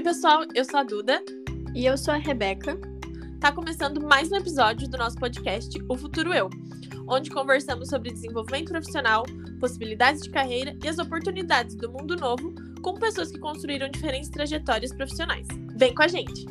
Oi, pessoal, eu sou a Duda. E eu sou a Rebeca. Tá começando mais um episódio do nosso podcast O Futuro Eu, onde conversamos sobre desenvolvimento profissional, possibilidades de carreira e as oportunidades do mundo novo com pessoas que construíram diferentes trajetórias profissionais. Vem com a gente!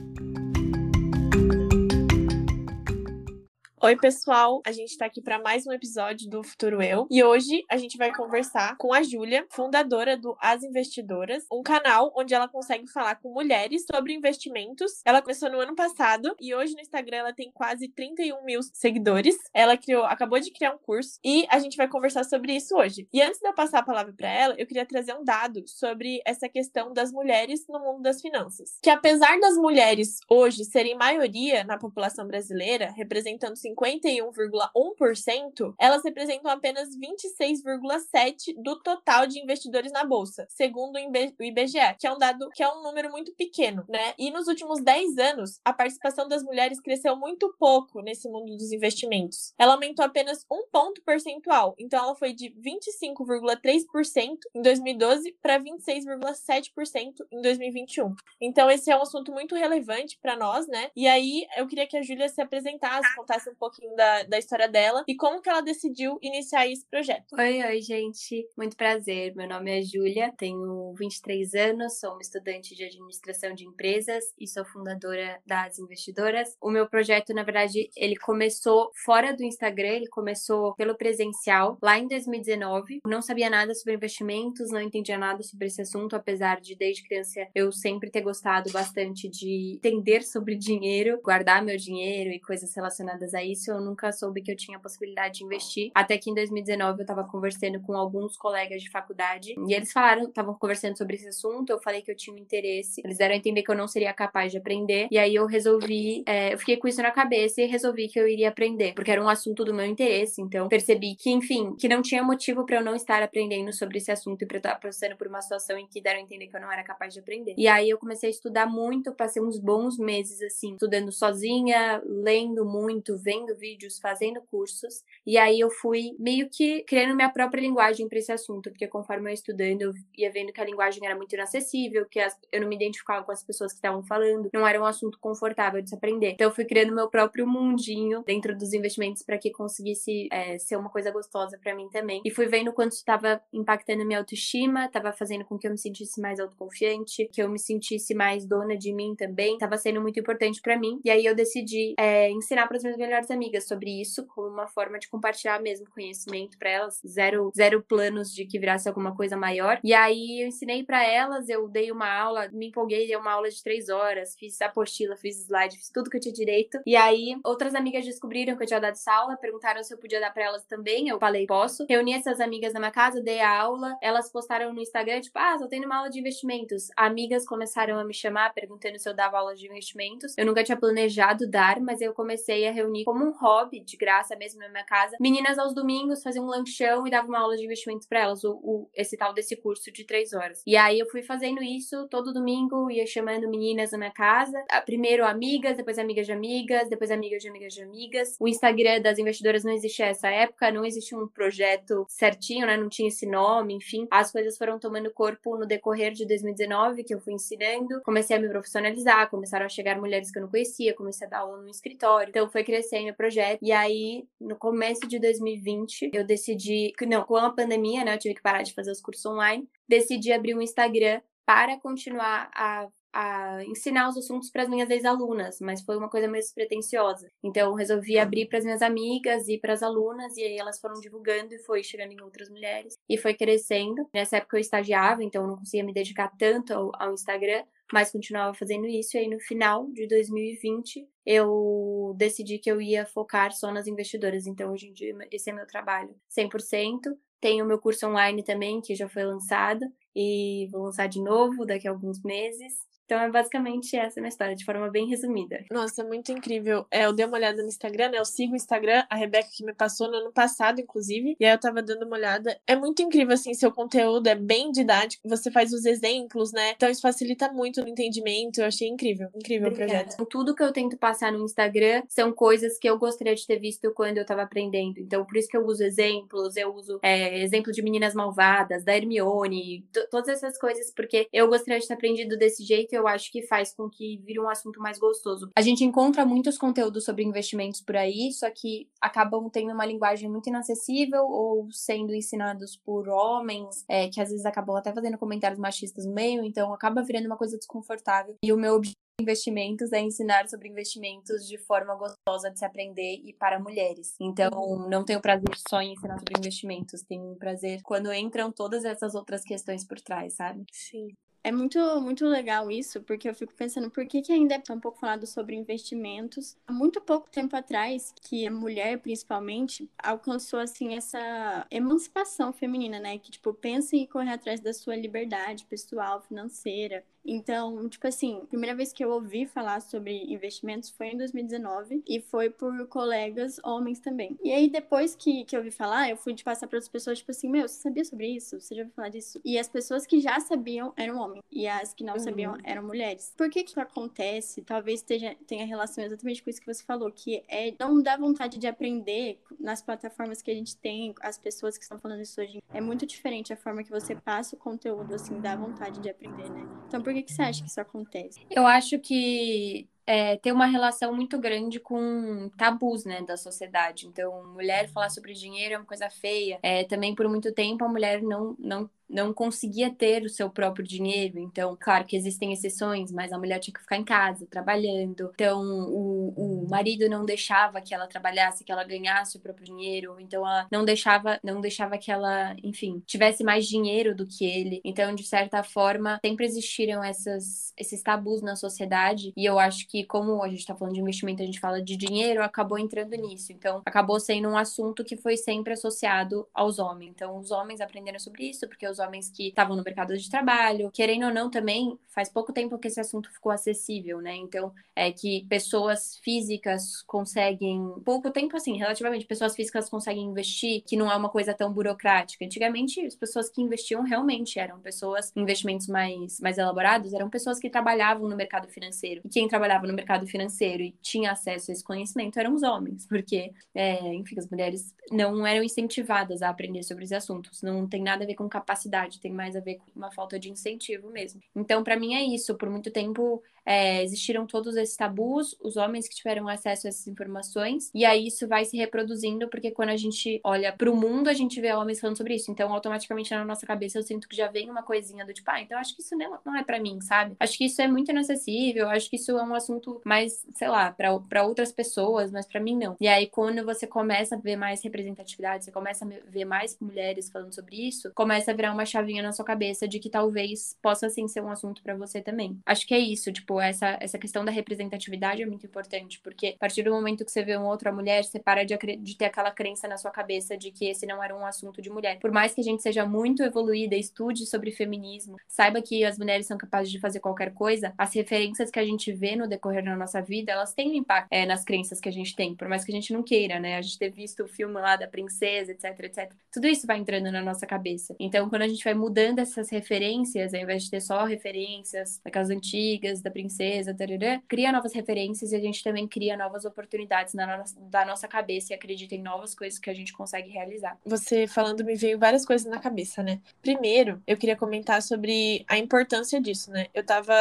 Oi, pessoal! A gente está aqui para mais um episódio do Futuro Eu e hoje a gente vai conversar com a Júlia, fundadora do As Investidoras, um canal onde ela consegue falar com mulheres sobre investimentos. Ela começou no ano passado e hoje no Instagram ela tem quase 31 mil seguidores. Ela criou, acabou de criar um curso e a gente vai conversar sobre isso hoje. E antes de eu passar a palavra para ela, eu queria trazer um dado sobre essa questão das mulheres no mundo das finanças. Que apesar das mulheres hoje serem maioria na população brasileira, representando 51,1%, elas representam apenas 26,7% do total de investidores na bolsa, segundo o IBGE, que é um dado que é um número muito pequeno, né? E nos últimos 10 anos, a participação das mulheres cresceu muito pouco nesse mundo dos investimentos. Ela aumentou apenas um ponto percentual, então ela foi de 25,3% em 2012 para 26,7% em 2021. Então esse é um assunto muito relevante para nós, né? E aí eu queria que a Júlia se apresentasse, contasse um pouquinho da, da história dela e como que ela decidiu iniciar esse projeto. Oi, oi, gente. Muito prazer. Meu nome é Júlia, tenho 23 anos, sou uma estudante de administração de empresas e sou fundadora das investidoras. O meu projeto, na verdade, ele começou fora do Instagram, ele começou pelo presencial, lá em 2019. Não sabia nada sobre investimentos, não entendia nada sobre esse assunto, apesar de desde criança eu sempre ter gostado bastante de entender sobre dinheiro, guardar meu dinheiro e coisas relacionadas a isso, eu nunca soube que eu tinha a possibilidade de investir. Até que em 2019 eu tava conversando com alguns colegas de faculdade e eles falaram, estavam conversando sobre esse assunto. Eu falei que eu tinha um interesse. Eles deram a entender que eu não seria capaz de aprender. E aí eu resolvi, é, eu fiquei com isso na cabeça e resolvi que eu iria aprender, porque era um assunto do meu interesse. Então percebi que, enfim, que não tinha motivo para eu não estar aprendendo sobre esse assunto e pra eu estar passando por uma situação em que deram a entender que eu não era capaz de aprender. E aí eu comecei a estudar muito, passei uns bons meses assim, estudando sozinha, lendo muito, vendo vendo vídeos, fazendo cursos, e aí eu fui meio que criando minha própria linguagem para esse assunto, porque conforme eu estudando, eu ia vendo que a linguagem era muito inacessível, que as, eu não me identificava com as pessoas que estavam falando, não era um assunto confortável de se aprender. Então eu fui criando meu próprio mundinho dentro dos investimentos para que conseguisse é, ser uma coisa gostosa para mim também. E fui vendo quanto isso estava impactando minha autoestima, estava fazendo com que eu me sentisse mais autoconfiante, que eu me sentisse mais dona de mim também, estava sendo muito importante para mim. E aí eu decidi é, ensinar para as minhas melhores amigas sobre isso, como uma forma de compartilhar mesmo conhecimento para elas, zero, zero planos de que virasse alguma coisa maior. E aí eu ensinei para elas, eu dei uma aula, me empolguei, dei uma aula de três horas, fiz apostila, fiz slide, fiz tudo que eu tinha direito. E aí outras amigas descobriram que eu tinha dado essa aula, perguntaram se eu podia dar para elas também. Eu falei, posso. Reuni essas amigas na minha casa, dei a aula, elas postaram no Instagram, tipo, ah, tô tendo uma aula de investimentos. Amigas começaram a me chamar perguntando se eu dava aula de investimentos. Eu nunca tinha planejado dar, mas eu comecei a reunir como um hobby, de graça mesmo na minha casa. Meninas aos domingos faziam um lanchão e dava uma aula de investimentos para elas, o, o, esse tal desse curso de três horas. E aí eu fui fazendo isso todo domingo, ia chamando meninas na minha casa. Primeiro amigas, depois amigas de amigas, depois amigas de amigas de amigas. O Instagram das investidoras não existia nessa época, não existia um projeto certinho, né? Não tinha esse nome, enfim. As coisas foram tomando corpo no decorrer de 2019, que eu fui ensinando. Comecei a me profissionalizar, começaram a chegar mulheres que eu não conhecia, comecei a dar aula no escritório. Então foi crescendo projeto. E aí, no começo de 2020, eu decidi. Não, com a pandemia, né? Eu tive que parar de fazer os cursos online. Decidi abrir um Instagram para continuar a a ensinar os assuntos para as minhas ex-alunas, mas foi uma coisa meio despretensiosa. Então eu resolvi abrir para as minhas amigas e para as alunas e aí elas foram divulgando e foi chegando em outras mulheres e foi crescendo. Nessa época eu estagiava, então eu não conseguia me dedicar tanto ao, ao Instagram, mas continuava fazendo isso. E aí, no final de 2020, eu decidi que eu ia focar só nas investidoras. Então, hoje em dia, esse é meu trabalho 100%. Tenho meu curso online também, que já foi lançado, e vou lançar de novo daqui a alguns meses. Então é basicamente essa a minha história, de forma bem resumida. Nossa, muito incrível. É, eu dei uma olhada no Instagram, né? Eu sigo o Instagram, a Rebeca que me passou no ano passado, inclusive. E aí eu tava dando uma olhada. É muito incrível, assim, seu conteúdo é bem didático. Você faz os exemplos, né? Então isso facilita muito no entendimento. Eu achei incrível. Incrível Obrigada. o projeto. Então, tudo que eu tento passar no Instagram são coisas que eu gostaria de ter visto quando eu tava aprendendo. Então, por isso que eu uso exemplos, eu uso é, exemplo de meninas malvadas, da Hermione, todas essas coisas, porque eu gostaria de ter aprendido desse jeito eu acho que faz com que vire um assunto mais gostoso. A gente encontra muitos conteúdos sobre investimentos por aí, só que acabam tendo uma linguagem muito inacessível ou sendo ensinados por homens, é, que às vezes acabam até fazendo comentários machistas no meio, então acaba virando uma coisa desconfortável. E o meu objetivo investimentos é ensinar sobre investimentos de forma gostosa de se aprender e para mulheres. Então, não tenho prazer só em ensinar sobre investimentos, tenho prazer quando entram todas essas outras questões por trás, sabe? Sim. É muito, muito legal isso, porque eu fico pensando por que, que ainda é tão pouco falado sobre investimentos. Há muito pouco tempo atrás, que a mulher, principalmente, alcançou, assim, essa emancipação feminina, né? Que, tipo, pensa em correr atrás da sua liberdade pessoal, financeira. Então, tipo assim, a primeira vez que eu ouvi falar sobre investimentos foi em 2019 e foi por colegas homens também. E aí, depois que, que eu ouvi falar, eu fui de passar para outras pessoas, tipo assim, meu, você sabia sobre isso? Você já ouviu falar disso? E as pessoas que já sabiam eram homens e as que não uhum. sabiam eram mulheres. Por que que isso acontece? Talvez esteja, tenha relação exatamente com isso que você falou, que é não dá vontade de aprender nas plataformas que a gente tem, as pessoas que estão falando isso hoje. É muito diferente a forma que você passa o conteúdo, assim, dá vontade de aprender, né? Então, por que, que você acha que isso acontece? Eu acho que é, tem uma relação muito grande com tabus, né, da sociedade. Então, mulher falar sobre dinheiro é uma coisa feia. É, também, por muito tempo, a mulher não, não não conseguia ter o seu próprio dinheiro. Então, claro que existem exceções, mas a mulher tinha que ficar em casa, trabalhando. Então, o, o marido não deixava que ela trabalhasse, que ela ganhasse o próprio dinheiro. Então, ela não deixava, não deixava que ela, enfim, tivesse mais dinheiro do que ele. Então, de certa forma, sempre existiram essas, esses tabus na sociedade. E eu acho que, como a gente tá falando de investimento, a gente fala de dinheiro, acabou entrando nisso. Então, acabou sendo um assunto que foi sempre associado aos homens. Então, os homens aprenderam sobre isso, porque os homens que estavam no mercado de trabalho. Querendo ou não, também faz pouco tempo que esse assunto ficou acessível, né? Então, é que pessoas físicas conseguem, pouco tempo assim, relativamente, pessoas físicas conseguem investir, que não é uma coisa tão burocrática. Antigamente, as pessoas que investiam realmente eram pessoas, investimentos mais, mais elaborados, eram pessoas que trabalhavam no mercado financeiro. E quem trabalhava no mercado financeiro e tinha acesso a esse conhecimento eram os homens, porque, é, enfim, as mulheres não eram incentivadas a aprender sobre esses assuntos. Não tem nada a ver com capacidade tem mais a ver com uma falta de incentivo mesmo. Então, para mim é isso. Por muito tempo é, existiram todos esses tabus, os homens que tiveram acesso a essas informações, e aí isso vai se reproduzindo, porque quando a gente olha para o mundo, a gente vê homens falando sobre isso. Então, automaticamente na nossa cabeça eu sinto que já vem uma coisinha do tipo, ah, então acho que isso não, não é para mim, sabe? Acho que isso é muito inacessível, acho que isso é um assunto mais, sei lá, para outras pessoas, mas para mim não. E aí, quando você começa a ver mais representatividade, você começa a ver mais mulheres falando sobre isso, começa a virar uma chavinha na sua cabeça de que talvez possa sim ser um assunto para você também. Acho que é isso, tipo, essa, essa questão da representatividade é muito importante, porque a partir do momento que você vê uma outra mulher, você para de, de ter aquela crença na sua cabeça de que esse não era um assunto de mulher. Por mais que a gente seja muito evoluída, estude sobre feminismo, saiba que as mulheres são capazes de fazer qualquer coisa, as referências que a gente vê no decorrer da nossa vida, elas têm um impacto é, nas crenças que a gente tem, por mais que a gente não queira, né? A gente ter visto o filme lá da princesa, etc, etc. Tudo isso vai entrando na nossa cabeça. Então, quando a gente vai mudando essas referências, ao invés de ter só referências daquelas antigas, da princesa, tarará, cria novas referências e a gente também cria novas oportunidades na nossa, da nossa cabeça e acredita em novas coisas que a gente consegue realizar. Você falando me veio várias coisas na cabeça, né? Primeiro, eu queria comentar sobre a importância disso, né? Eu tava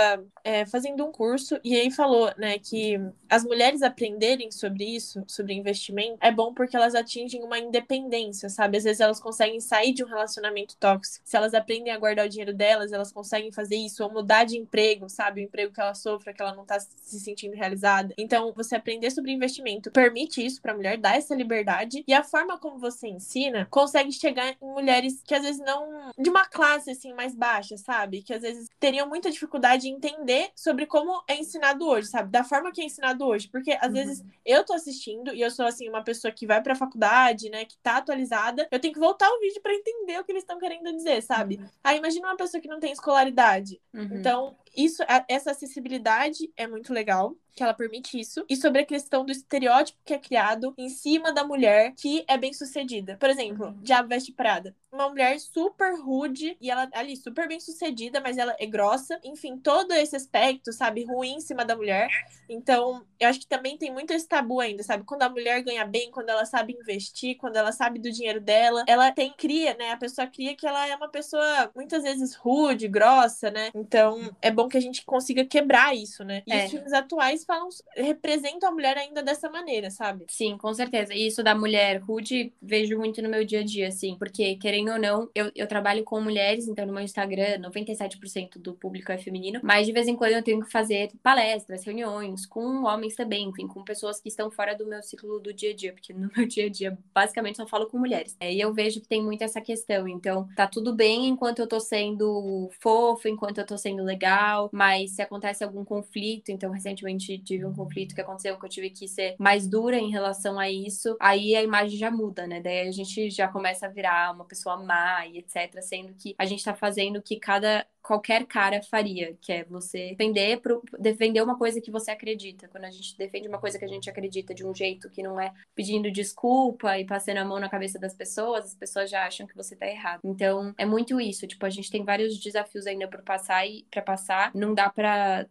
é, fazendo um curso e aí falou, né, que as mulheres aprenderem sobre isso, sobre investimento, é bom porque elas atingem uma independência, sabe? Às vezes elas conseguem sair de um relacionamento tóxico. Se elas aprendem a guardar o dinheiro delas, elas conseguem fazer isso, ou mudar de emprego, sabe? O emprego que ela sofre, que ela não tá se sentindo realizada. Então, você aprender sobre investimento permite isso pra mulher, dá essa liberdade. E a forma como você ensina consegue chegar em mulheres que às vezes não. de uma classe assim mais baixa, sabe? Que às vezes teriam muita dificuldade em entender sobre como é ensinado hoje, sabe? Da forma que é ensinado hoje. Porque às uhum. vezes eu tô assistindo e eu sou assim, uma pessoa que vai pra faculdade, né? Que tá atualizada, eu tenho que voltar o vídeo para entender o que eles estão querendo dizer, sabe? Uhum. Aí imagina uma pessoa que não tem escolaridade. Uhum. Então, isso, essa acessibilidade é muito legal. Que ela permite isso, e sobre a questão do estereótipo que é criado em cima da mulher que é bem sucedida. Por exemplo, uhum. Diabo Veste Prada. Uma mulher super rude e ela ali super bem sucedida, mas ela é grossa. Enfim, todo esse aspecto, sabe, ruim em cima da mulher. Então, eu acho que também tem muito esse tabu ainda, sabe? Quando a mulher ganha bem, quando ela sabe investir, quando ela sabe do dinheiro dela, ela tem cria, né? A pessoa cria que ela é uma pessoa muitas vezes rude, grossa, né? Então, é bom que a gente consiga quebrar isso, né? E é. os filmes atuais falam representam a mulher ainda dessa maneira, sabe? Sim, com certeza. E isso da mulher rude, vejo muito no meu dia a dia, assim, porque querendo ou não, eu, eu trabalho com mulheres, então no meu Instagram, 97% do público é feminino, mas de vez em quando eu tenho que fazer palestras, reuniões com homens também, enfim, com pessoas que estão fora do meu ciclo do dia a dia, porque no meu dia a dia basicamente só falo com mulheres. É, e eu vejo que tem muito essa questão, então tá tudo bem enquanto eu tô sendo fofo, enquanto eu tô sendo legal, mas se acontece algum conflito, então recentemente tive um conflito que aconteceu que eu tive que ser mais dura em relação a isso, aí a imagem já muda, né? Daí a gente já começa a virar uma pessoa má e etc, sendo que a gente tá fazendo o que cada qualquer cara faria, que é você defender, pro, defender uma coisa que você acredita. Quando a gente defende uma coisa que a gente acredita de um jeito que não é pedindo desculpa e passando a mão na cabeça das pessoas, as pessoas já acham que você tá errado. Então, é muito isso, tipo, a gente tem vários desafios ainda para passar e para passar, não dá para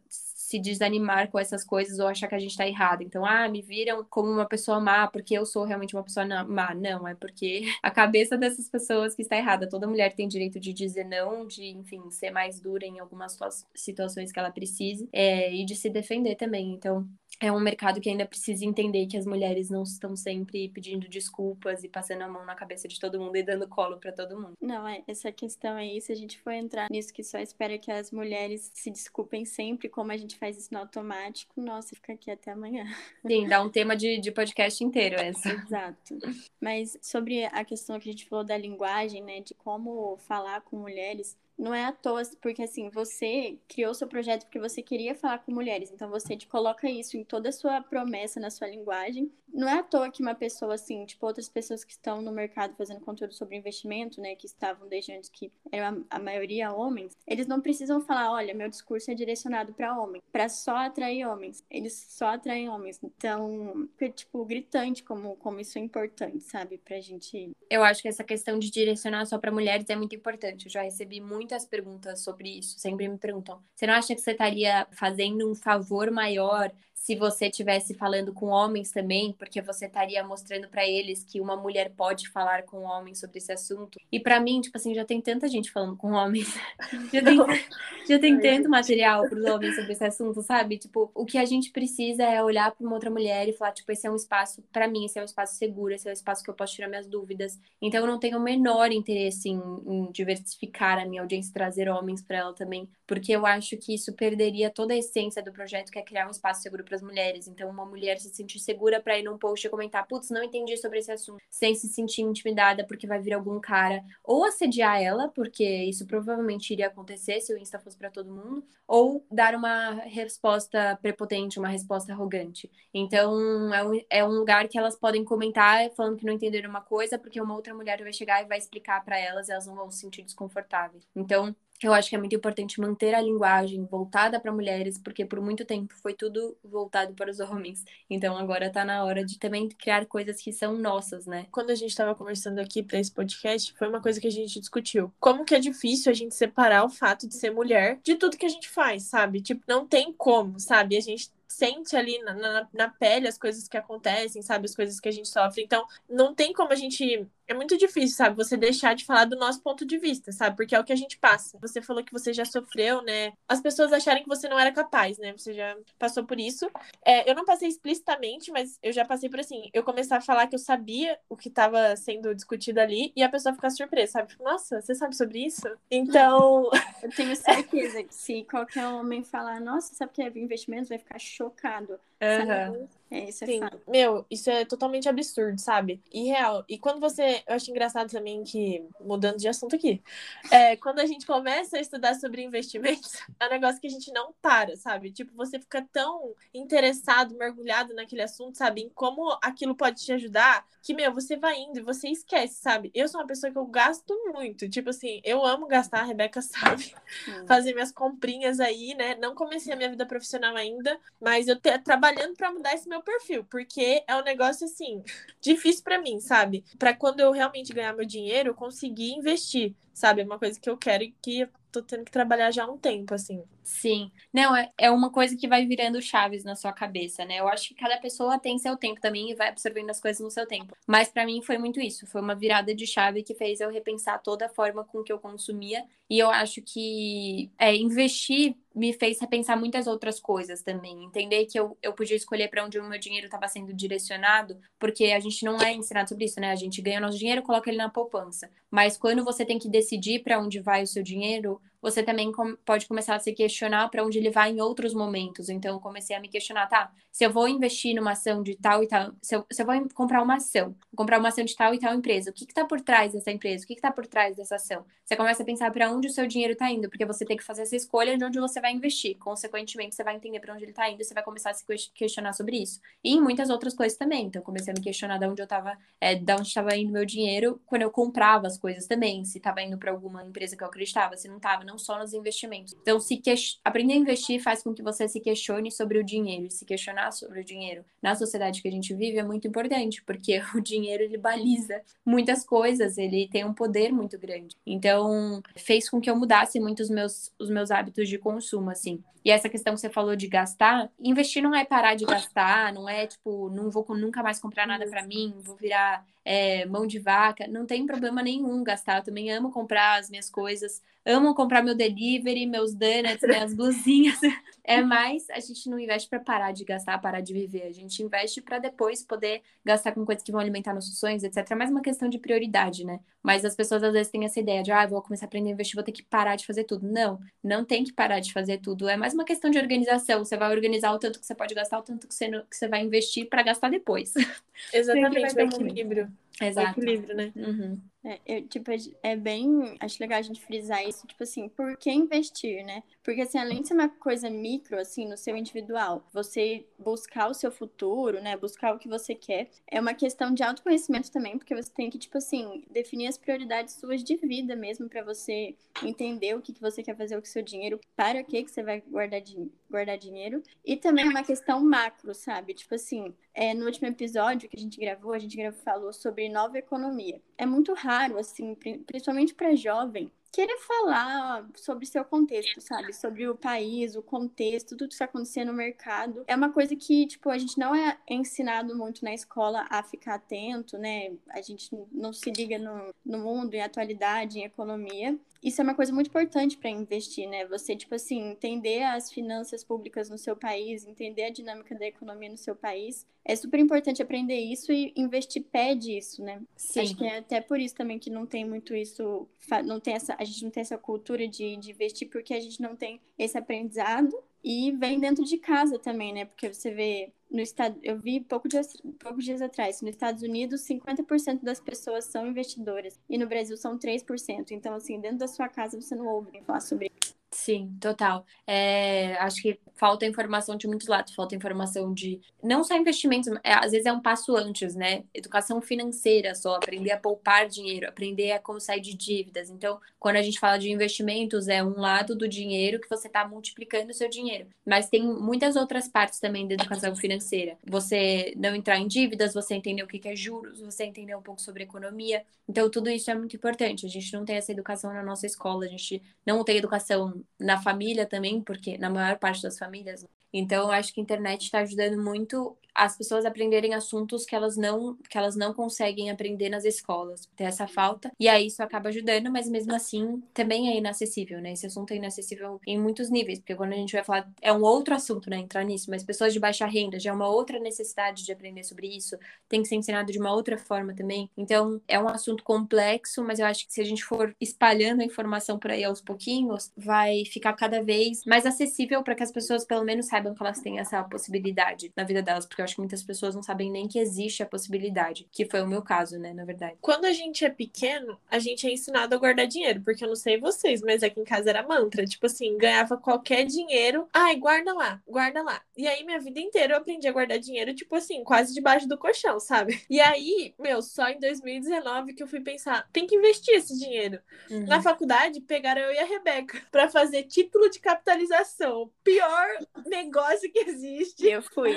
se desanimar com essas coisas ou achar que a gente tá errado. Então, ah, me viram como uma pessoa má porque eu sou realmente uma pessoa má. Não, é porque a cabeça dessas pessoas que está errada. Toda mulher tem direito de dizer não, de, enfim, ser mais dura em algumas situações que ela precise é, e de se defender também. Então, é um mercado que ainda precisa entender que as mulheres não estão sempre pedindo desculpas e passando a mão na cabeça de todo mundo e dando colo para todo mundo. Não, é, essa questão aí, se a gente for entrar nisso que só espera que as mulheres se desculpem sempre, como a gente faz isso no automático, nossa, fica aqui até amanhã. Sim, dá um tema de, de podcast inteiro essa. Exato. Mas sobre a questão que a gente falou da linguagem, né, de como falar com mulheres, não é à toa, porque assim, você criou seu projeto porque você queria falar com mulheres, então você te coloca isso em toda a sua promessa, na sua linguagem. Não é à toa que uma pessoa assim, tipo outras pessoas que estão no mercado fazendo conteúdo sobre investimento, né, que estavam desde antes que eram a, a maioria homens, eles não precisam falar, olha, meu discurso é direcionado para homem, para só atrair homens. Eles só atraem homens. Então, é tipo gritante como como isso é importante, sabe, pra gente. Eu acho que essa questão de direcionar só para mulheres é muito importante. Eu já recebi muito muitas perguntas sobre isso. Sempre me perguntam: você não acha que você estaria fazendo um favor maior se você estivesse falando com homens também, porque você estaria mostrando para eles que uma mulher pode falar com homens sobre esse assunto. E para mim, tipo assim, já tem tanta gente falando com homens. já tem, já tem tanto material para os homens sobre esse assunto, sabe? Tipo, o que a gente precisa é olhar para uma outra mulher e falar, tipo, esse é um espaço para mim, esse é um espaço seguro, esse é um espaço que eu posso tirar minhas dúvidas. Então eu não tenho o menor interesse em, em diversificar a minha audiência, trazer homens para ela também, porque eu acho que isso perderia toda a essência do projeto, que é criar um espaço seguro para as mulheres. Então, uma mulher se sentir segura para ir num post e comentar, putz, não entendi sobre esse assunto, sem se sentir intimidada porque vai vir algum cara ou assediar ela, porque isso provavelmente iria acontecer se o Insta fosse para todo mundo, ou dar uma resposta prepotente, uma resposta arrogante. Então, é um, é um lugar que elas podem comentar falando que não entenderam uma coisa, porque uma outra mulher vai chegar e vai explicar para elas e elas não vão se sentir desconfortáveis. Então, eu acho que é muito importante manter a linguagem voltada para mulheres, porque por muito tempo foi tudo voltado para os homens. Então agora tá na hora de também criar coisas que são nossas, né? Quando a gente estava conversando aqui para esse podcast, foi uma coisa que a gente discutiu. Como que é difícil a gente separar o fato de ser mulher de tudo que a gente faz, sabe? Tipo, não tem como, sabe? A gente sente ali na, na, na, pele as coisas que acontecem, sabe? As coisas que a gente sofre. Então, não tem como a gente. É muito difícil, sabe? Você deixar de falar do nosso ponto de vista, sabe? Porque é o que a gente passa. Você falou que você já sofreu, né? As pessoas acharem que você não era capaz, né? Você já passou por isso. É, eu não passei explicitamente, mas eu já passei por assim. Eu começar a falar que eu sabia o que estava sendo discutido ali e a pessoa ficar surpresa, sabe? Nossa, você sabe sobre isso? Então. eu tenho certeza que se qualquer homem falar, nossa, sabe o que é investimento? Vai ficar chocado. Uhum. É, isso é Sim, fato. meu, isso é totalmente absurdo, sabe? E real. E quando você. Eu acho engraçado também que, mudando de assunto aqui, é, quando a gente começa a estudar sobre investimentos, é um negócio que a gente não para, sabe? Tipo, você fica tão interessado, mergulhado naquele assunto, sabe? Em como aquilo pode te ajudar, que, meu, você vai indo e você esquece, sabe? Eu sou uma pessoa que eu gasto muito. Tipo assim, eu amo gastar, a Rebeca sabe. Hum. Fazer minhas comprinhas aí, né? Não comecei a minha vida profissional ainda, mas eu tô trabalhando para mudar esse meu perfil, porque é um negócio assim, difícil para mim, sabe? Para quando eu realmente ganhar meu dinheiro, eu conseguir investir, sabe? É uma coisa que eu quero e que eu tô tendo que trabalhar já há um tempo, assim. Sim. Não, é, é uma coisa que vai virando chaves na sua cabeça, né? Eu acho que cada pessoa tem seu tempo também e vai absorvendo as coisas no seu tempo. Mas para mim foi muito isso. Foi uma virada de chave que fez eu repensar toda a forma com que eu consumia. E eu acho que é, investir me fez repensar muitas outras coisas também. Entender que eu, eu podia escolher para onde o meu dinheiro estava sendo direcionado, porque a gente não é ensinado sobre isso, né? A gente ganha o nosso dinheiro, coloca ele na poupança. Mas quando você tem que decidir para onde vai o seu dinheiro, você também com pode começar a se questionar para onde ele vai em outros momentos. Então, eu comecei a me questionar, tá? Se eu vou investir numa ação de tal e tal, se eu, se eu vou comprar uma ação, comprar uma ação de tal e tal empresa, o que está por trás dessa empresa? O que está por trás dessa ação? Você começa a pensar para onde o seu dinheiro está indo, porque você tem que fazer essa escolha de onde você vai investir. Consequentemente, você vai entender para onde ele está indo, você vai começar a se questionar sobre isso. E em muitas outras coisas também. Então, comecei a me questionar de onde eu estava, é, de onde estava indo meu dinheiro quando eu comprava as coisas também, se estava indo para alguma empresa que eu acreditava, se não estava, não só nos investimentos. Então, se que... aprender a investir faz com que você se questione sobre o dinheiro e se questionar sobre o dinheiro na sociedade que a gente vive é muito importante, porque o dinheiro ele baliza muitas coisas, ele tem um poder muito grande. Então, fez com que eu mudasse muito os meus, os meus hábitos de consumo, assim. E essa questão que você falou de gastar, investir não é parar de gastar, não é tipo, não vou nunca mais comprar nada para mim, vou virar é, mão de vaca. Não tem problema nenhum gastar. Eu também amo comprar as minhas coisas, amo comprar meu delivery, meus donuts, minhas blusinhas. É mais a gente não investe para parar de gastar, parar de viver. A gente investe para depois poder gastar com coisas que vão alimentar nossos sonhos, etc. É mais uma questão de prioridade, né? Mas as pessoas às vezes têm essa ideia de, ah, vou começar a aprender a investir, vou ter que parar de fazer tudo. Não, não tem que parar de fazer tudo. É mais uma questão de organização. Você vai organizar o tanto que você pode gastar, o tanto que você, que você vai investir para gastar depois. Exatamente, o equilíbrio. Exato. O equilíbrio, né? Uhum. É, eu, tipo, é bem. Acho legal a gente frisar isso, tipo assim, por que investir, né? Porque, assim, além de ser uma coisa micro, assim, no seu individual, você buscar o seu futuro, né? Buscar o que você quer, é uma questão de autoconhecimento também, porque você tem que, tipo assim, definir as prioridades suas de vida mesmo, para você entender o que, que você quer fazer com o seu dinheiro, para que, que você vai guardar, din guardar dinheiro. E também uma questão macro, sabe? Tipo assim, é, no último episódio que a gente gravou, a gente gravou, falou sobre nova economia. É muito raro, assim, principalmente para jovem, querer falar sobre seu contexto, sabe? Sobre o país, o contexto, tudo que está acontecendo no mercado. É uma coisa que, tipo, a gente não é ensinado muito na escola a ficar atento, né? A gente não se liga no, no mundo, em atualidade, em economia. Isso é uma coisa muito importante para investir, né? Você, tipo assim, entender as finanças públicas no seu país, entender a dinâmica da economia no seu país. É super importante aprender isso e investir pede isso, né? Sim. Acho que é até por isso também que não tem muito isso, não tem essa, a gente não tem essa cultura de, de investir porque a gente não tem esse aprendizado e vem dentro de casa também, né? Porque você vê no estado, eu vi pouco dias, poucos dias atrás, nos Estados Unidos, 50% das pessoas são investidoras e no Brasil são 3%. Então, assim, dentro da sua casa você não ouve falar sobre isso. Sim, total. É, acho que falta informação de muitos lados, falta informação de não só investimentos, é, às vezes é um passo antes, né? Educação financeira só, aprender a poupar dinheiro, aprender a como sair de dívidas. Então, quando a gente fala de investimentos, é um lado do dinheiro que você está multiplicando o seu dinheiro. Mas tem muitas outras partes também da educação financeira. Você não entrar em dívidas, você entender o que é juros, você entender um pouco sobre economia. Então, tudo isso é muito importante. A gente não tem essa educação na nossa escola, a gente não tem educação na família também, porque na maior parte das famílias. Então, eu acho que a internet está ajudando muito as pessoas aprenderem assuntos que elas não que elas não conseguem aprender nas escolas. Tem essa falta. E aí isso acaba ajudando, mas mesmo assim também é inacessível, né? Esse assunto é inacessível em muitos níveis, porque quando a gente vai falar é um outro assunto, né, entrar nisso, mas pessoas de baixa renda já é uma outra necessidade de aprender sobre isso, tem que ser ensinado de uma outra forma também. Então, é um assunto complexo, mas eu acho que se a gente for espalhando a informação por aí aos pouquinhos, vai ficar cada vez mais acessível para que as pessoas pelo menos saibam que elas têm essa possibilidade na vida delas, porque acho que muitas pessoas não sabem nem que existe a possibilidade, que foi o meu caso, né, na verdade. Quando a gente é pequeno, a gente é ensinado a guardar dinheiro, porque eu não sei vocês, mas aqui em casa era mantra, tipo assim, ganhava qualquer dinheiro, ai, guarda lá, guarda lá. E aí minha vida inteira eu aprendi a guardar dinheiro, tipo assim, quase debaixo do colchão, sabe? E aí, meu, só em 2019 que eu fui pensar, tem que investir esse dinheiro. Uhum. Na faculdade, pegaram eu e a Rebeca para fazer título de capitalização. Pior negócio que existe. Eu fui.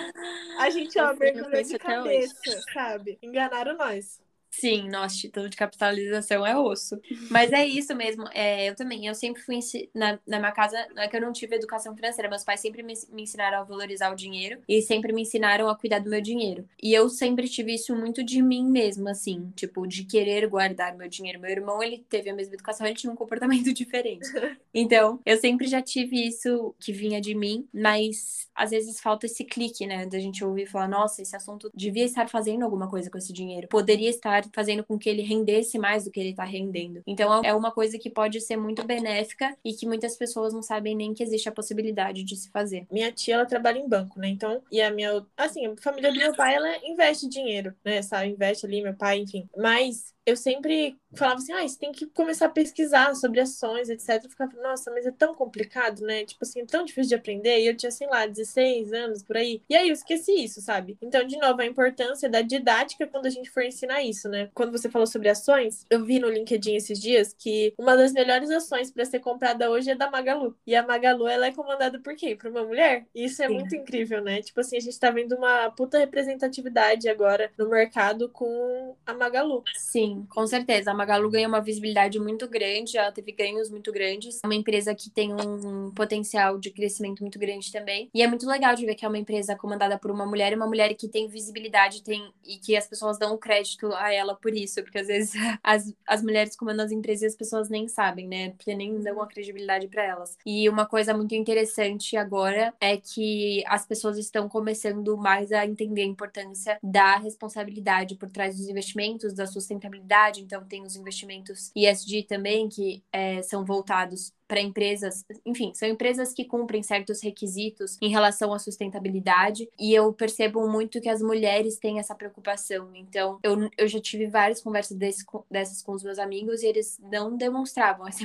A gente, ó, mergulhou de cabeça, sabe? Enganaram nós. Sim, nosso título de capitalização é osso. Mas é isso mesmo. É, eu também, eu sempre fui na, na minha casa, não é que eu não tive educação financeira, meus pais sempre me, me, ensinaram a valorizar o dinheiro e sempre me ensinaram a cuidar do meu dinheiro. E eu sempre tive isso muito de mim mesmo, assim, tipo, de querer guardar meu dinheiro. Meu irmão, ele teve a mesma educação, ele tinha um comportamento diferente. Então, eu sempre já tive isso que vinha de mim, mas às vezes falta esse clique, né, da gente ouvir falar, nossa, esse assunto devia estar fazendo alguma coisa com esse dinheiro. Poderia estar fazendo com que ele rendesse mais do que ele está rendendo. Então é uma coisa que pode ser muito benéfica e que muitas pessoas não sabem nem que existe a possibilidade de se fazer. Minha tia, ela trabalha em banco, né? Então, e a minha, assim, a família do meu pai, ela investe dinheiro, né? Sabe, investe ali, meu pai, enfim. Mas eu sempre falava assim, ah, você tem que começar a pesquisar sobre ações, etc. Eu ficava, nossa, mas é tão complicado, né? Tipo assim, é tão difícil de aprender. E eu tinha, sei lá, 16 anos por aí. E aí eu esqueci isso, sabe? Então, de novo, a importância da didática quando a gente for ensinar isso, né? Quando você falou sobre ações, eu vi no LinkedIn esses dias que uma das melhores ações para ser comprada hoje é da Magalu. E a Magalu, ela é comandada por quem? Por uma mulher? E isso é Sim. muito incrível, né? Tipo assim, a gente tá vendo uma puta representatividade agora no mercado com a Magalu. Sim com certeza. A Magalu ganhou uma visibilidade muito grande, ela teve ganhos muito grandes. É uma empresa que tem um potencial de crescimento muito grande também. E é muito legal de ver que é uma empresa comandada por uma mulher, uma mulher que tem visibilidade tem, e que as pessoas dão crédito a ela por isso, porque às vezes as, as mulheres comandam as empresas e as pessoas nem sabem, né? Porque nem dão a credibilidade para elas. E uma coisa muito interessante agora é que as pessoas estão começando mais a entender a importância da responsabilidade por trás dos investimentos, da sustentabilidade então tem os investimentos ESG também, que é, são voltados para empresas, enfim, são empresas que cumprem certos requisitos em relação à sustentabilidade, e eu percebo muito que as mulheres têm essa preocupação. Então, eu, eu já tive várias conversas desse, dessas com os meus amigos e eles não demonstravam essa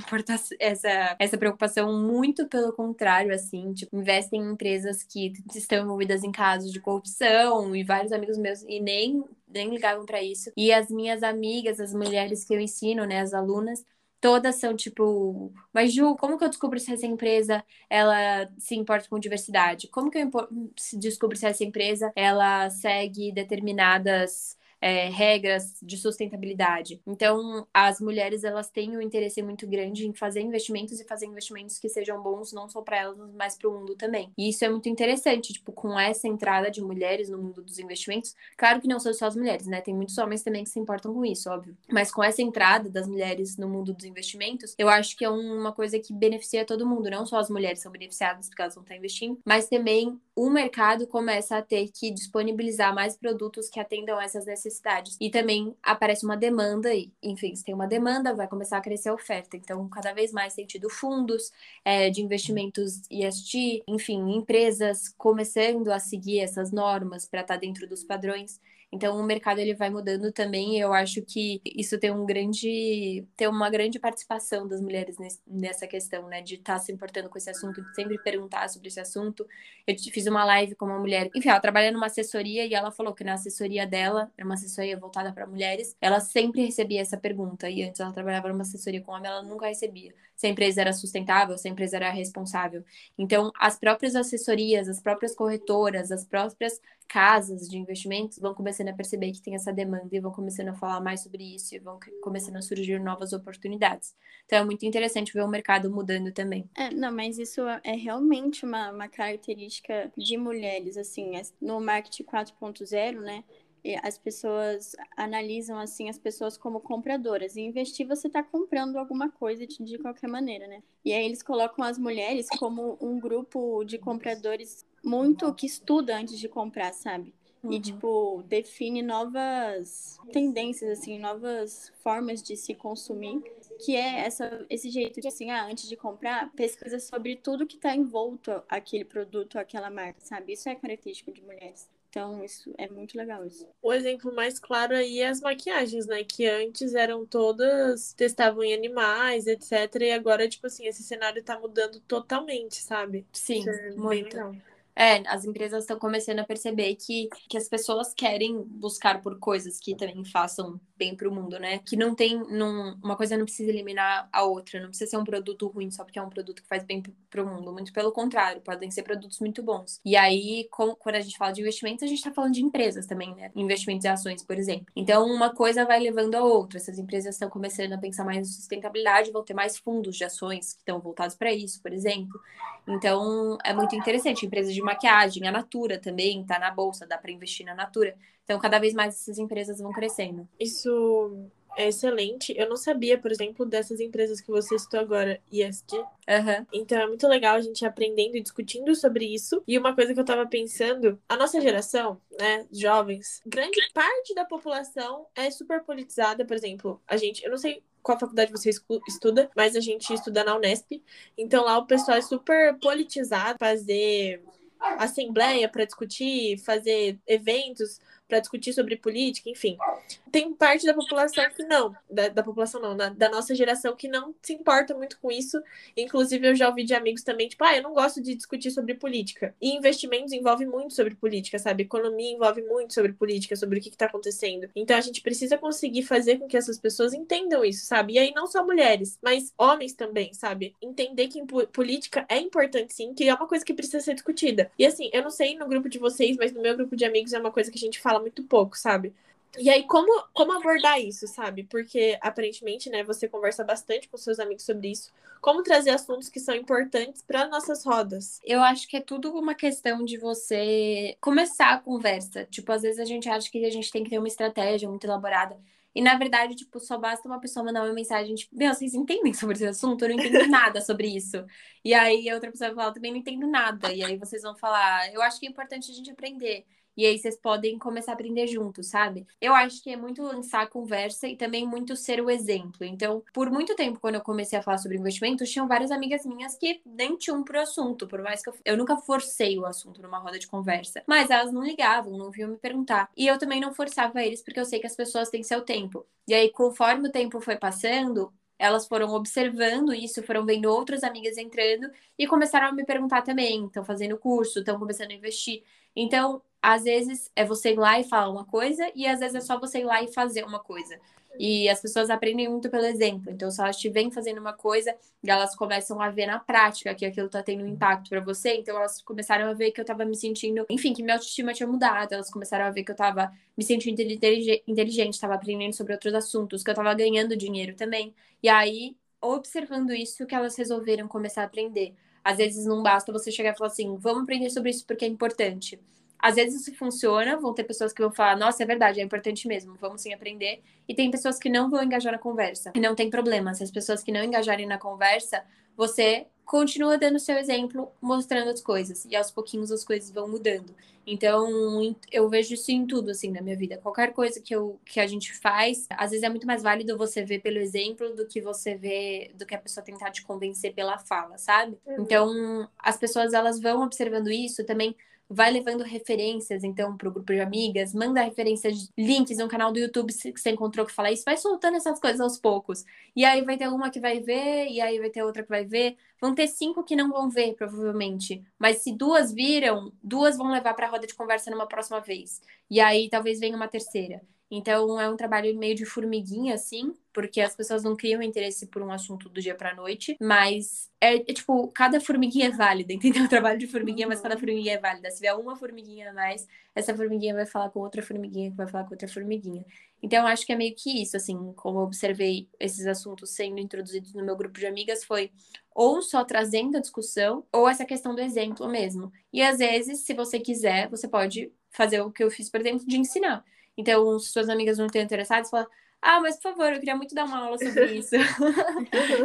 essa, essa preocupação, muito pelo contrário, assim, tipo, investem em empresas que estão envolvidas em casos de corrupção, e vários amigos meus, e nem nem ligavam para isso. E as minhas amigas, as mulheres que eu ensino, né, as alunas, todas são tipo, mas Ju, como que eu descubro se essa empresa ela se importa com diversidade? Como que eu descubro se essa empresa ela segue determinadas é, regras de sustentabilidade. Então, as mulheres elas têm um interesse muito grande em fazer investimentos e fazer investimentos que sejam bons não só para elas, mas para o mundo também. E isso é muito interessante, tipo, com essa entrada de mulheres no mundo dos investimentos, claro que não são só as mulheres, né? Tem muitos homens também que se importam com isso, óbvio. Mas com essa entrada das mulheres no mundo dos investimentos, eu acho que é uma coisa que beneficia todo mundo, não só as mulheres são beneficiadas porque elas vão estar investindo, mas também o mercado começa a ter que disponibilizar mais produtos que atendam essas necessidades necessidades. E também aparece uma demanda, e, enfim, se tem uma demanda, vai começar a crescer a oferta. Então, cada vez mais tem tido fundos é, de investimentos ESG, enfim, empresas começando a seguir essas normas para estar tá dentro dos padrões. Então o mercado ele vai mudando também e eu acho que isso tem um grande tem uma grande participação das mulheres nessa questão, né, de estar tá se importando com esse assunto, de sempre perguntar sobre esse assunto. Eu fiz uma live com uma mulher, enfim, ela trabalha numa assessoria e ela falou que na assessoria dela, era uma assessoria voltada para mulheres, ela sempre recebia essa pergunta e antes ela trabalhava numa assessoria com homem, ela nunca recebia se a empresa era sustentável, se a empresa era responsável. Então, as próprias assessorias, as próprias corretoras, as próprias casas de investimentos vão começando a perceber que tem essa demanda e vão começando a falar mais sobre isso e vão começando a surgir novas oportunidades. Então é muito interessante ver o mercado mudando também. É, não, mas isso é realmente uma, uma característica de mulheres, assim, no marketing 4.0, né? as pessoas analisam assim as pessoas como compradoras. E investir você está comprando alguma coisa de, de qualquer maneira, né? E aí eles colocam as mulheres como um grupo de compradores muito que estuda antes de comprar, sabe? Uhum. E, tipo, define novas tendências, assim, novas formas de se consumir. Que é essa, esse jeito de, assim, ah, antes de comprar, pesquisa sobre tudo que está envolto aquele produto, aquela marca, sabe? Isso é característico de mulheres. Então, isso é muito legal isso. O exemplo mais claro aí é as maquiagens, né? Que antes eram todas, testavam em animais, etc. E agora, tipo assim, esse cenário tá mudando totalmente, sabe? Sim, é muito. É, as empresas estão começando a perceber que, que as pessoas querem buscar por coisas que também façam bem para o mundo, né? Que não tem. Não, uma coisa não precisa eliminar a outra, não precisa ser um produto ruim só porque é um produto que faz bem para o mundo. Muito pelo contrário, podem ser produtos muito bons. E aí, com, quando a gente fala de investimentos, a gente está falando de empresas também, né? Investimentos e ações, por exemplo. Então, uma coisa vai levando a outra. Essas empresas estão começando a pensar mais em sustentabilidade, vão ter mais fundos de ações que estão voltados para isso, por exemplo. Então, é muito interessante. Empresas de maquiagem, a Natura também está na bolsa, dá para investir na Natura. Então, cada vez mais essas empresas vão crescendo. Isso é excelente. Eu não sabia, por exemplo, dessas empresas que você citou agora, ISD. Uhum. Então é muito legal a gente aprendendo e discutindo sobre isso. E uma coisa que eu tava pensando, a nossa geração, né, jovens, grande parte da população é super politizada, por exemplo, a gente, eu não sei qual faculdade você estuda, mas a gente estuda na Unesp. Então lá o pessoal é super politizado, fazer assembleia para discutir, fazer eventos para discutir sobre política, enfim. Tem parte da população que não, da, da população não, da nossa geração que não se importa muito com isso. Inclusive, eu já ouvi de amigos também, tipo, ah, eu não gosto de discutir sobre política. E investimentos envolve muito sobre política, sabe? Economia envolve muito sobre política, sobre o que, está acontecendo. Então a gente precisa conseguir fazer com que essas pessoas entendam isso, sabe? E aí não só mulheres, mas homens também, sabe? Entender que política é importante sim, que é uma coisa que precisa ser discutida. E assim, eu não sei no grupo de vocês, mas no meu grupo de amigos é uma coisa que a gente fala fala muito pouco, sabe? E aí, como, como abordar isso, sabe? Porque, aparentemente, né, você conversa bastante com seus amigos sobre isso. Como trazer assuntos que são importantes para nossas rodas? Eu acho que é tudo uma questão de você começar a conversa. Tipo, às vezes a gente acha que a gente tem que ter uma estratégia muito elaborada. E, na verdade, tipo, só basta uma pessoa mandar uma mensagem, tipo, meu, vocês entendem sobre esse assunto? Eu não entendo nada sobre isso. E aí, a outra pessoa vai falar, também não entendo nada. E aí, vocês vão falar, eu acho que é importante a gente aprender. E aí vocês podem começar a aprender juntos, sabe? Eu acho que é muito lançar a conversa e também muito ser o exemplo. Então, por muito tempo, quando eu comecei a falar sobre investimentos, tinham várias amigas minhas que nem tinham pro assunto, por mais que eu, eu nunca forcei o assunto numa roda de conversa. Mas elas não ligavam, não vinham me perguntar. E eu também não forçava eles, porque eu sei que as pessoas têm seu tempo. E aí, conforme o tempo foi passando, elas foram observando isso, foram vendo outras amigas entrando e começaram a me perguntar também. Estão fazendo curso, estão começando a investir. Então, às vezes é você ir lá e falar uma coisa, e às vezes é só você ir lá e fazer uma coisa. E as pessoas aprendem muito pelo exemplo. Então, se elas estiverem fazendo uma coisa elas começam a ver na prática que aquilo está tendo um impacto para você, então elas começaram a ver que eu estava me sentindo, enfim, que minha autoestima tinha mudado, elas começaram a ver que eu estava me sentindo inteligente, estava aprendendo sobre outros assuntos, que eu estava ganhando dinheiro também. E aí, observando isso, que elas resolveram começar a aprender. Às vezes não basta você chegar e falar assim, vamos aprender sobre isso porque é importante. Às vezes isso funciona, vão ter pessoas que vão falar, nossa, é verdade, é importante mesmo, vamos sim aprender. E tem pessoas que não vão engajar na conversa. E não tem problema, se as pessoas que não engajarem na conversa, você continua dando seu exemplo, mostrando as coisas. E aos pouquinhos as coisas vão mudando. Então, eu vejo isso em tudo, assim, na minha vida. Qualquer coisa que, eu, que a gente faz, às vezes é muito mais válido você ver pelo exemplo do que você ver, do que a pessoa tentar te convencer pela fala, sabe? Uhum. Então, as pessoas, elas vão observando isso também vai levando referências, então, para o grupo de amigas, manda referências, links no canal do YouTube que você encontrou que fala isso, vai soltando essas coisas aos poucos. E aí vai ter uma que vai ver, e aí vai ter outra que vai ver. Vão ter cinco que não vão ver, provavelmente. Mas se duas viram, duas vão levar para a roda de conversa numa próxima vez. E aí talvez venha uma terceira. Então é um trabalho meio de formiguinha, assim, porque as pessoas não criam interesse por um assunto do dia pra noite, mas é, é tipo, cada formiguinha é válida, entendeu? O trabalho de formiguinha, mas cada formiguinha é válida. Se vier uma formiguinha a mais, essa formiguinha vai falar com outra formiguinha, que vai falar com outra formiguinha. Então, acho que é meio que isso, assim, como eu observei esses assuntos sendo introduzidos no meu grupo de amigas, foi ou só trazendo a discussão, ou essa questão do exemplo mesmo. E às vezes, se você quiser, você pode fazer o que eu fiz, por exemplo, de ensinar. Então, se suas amigas não estão interessadas, fala, ah, mas por favor, eu queria muito dar uma aula sobre isso.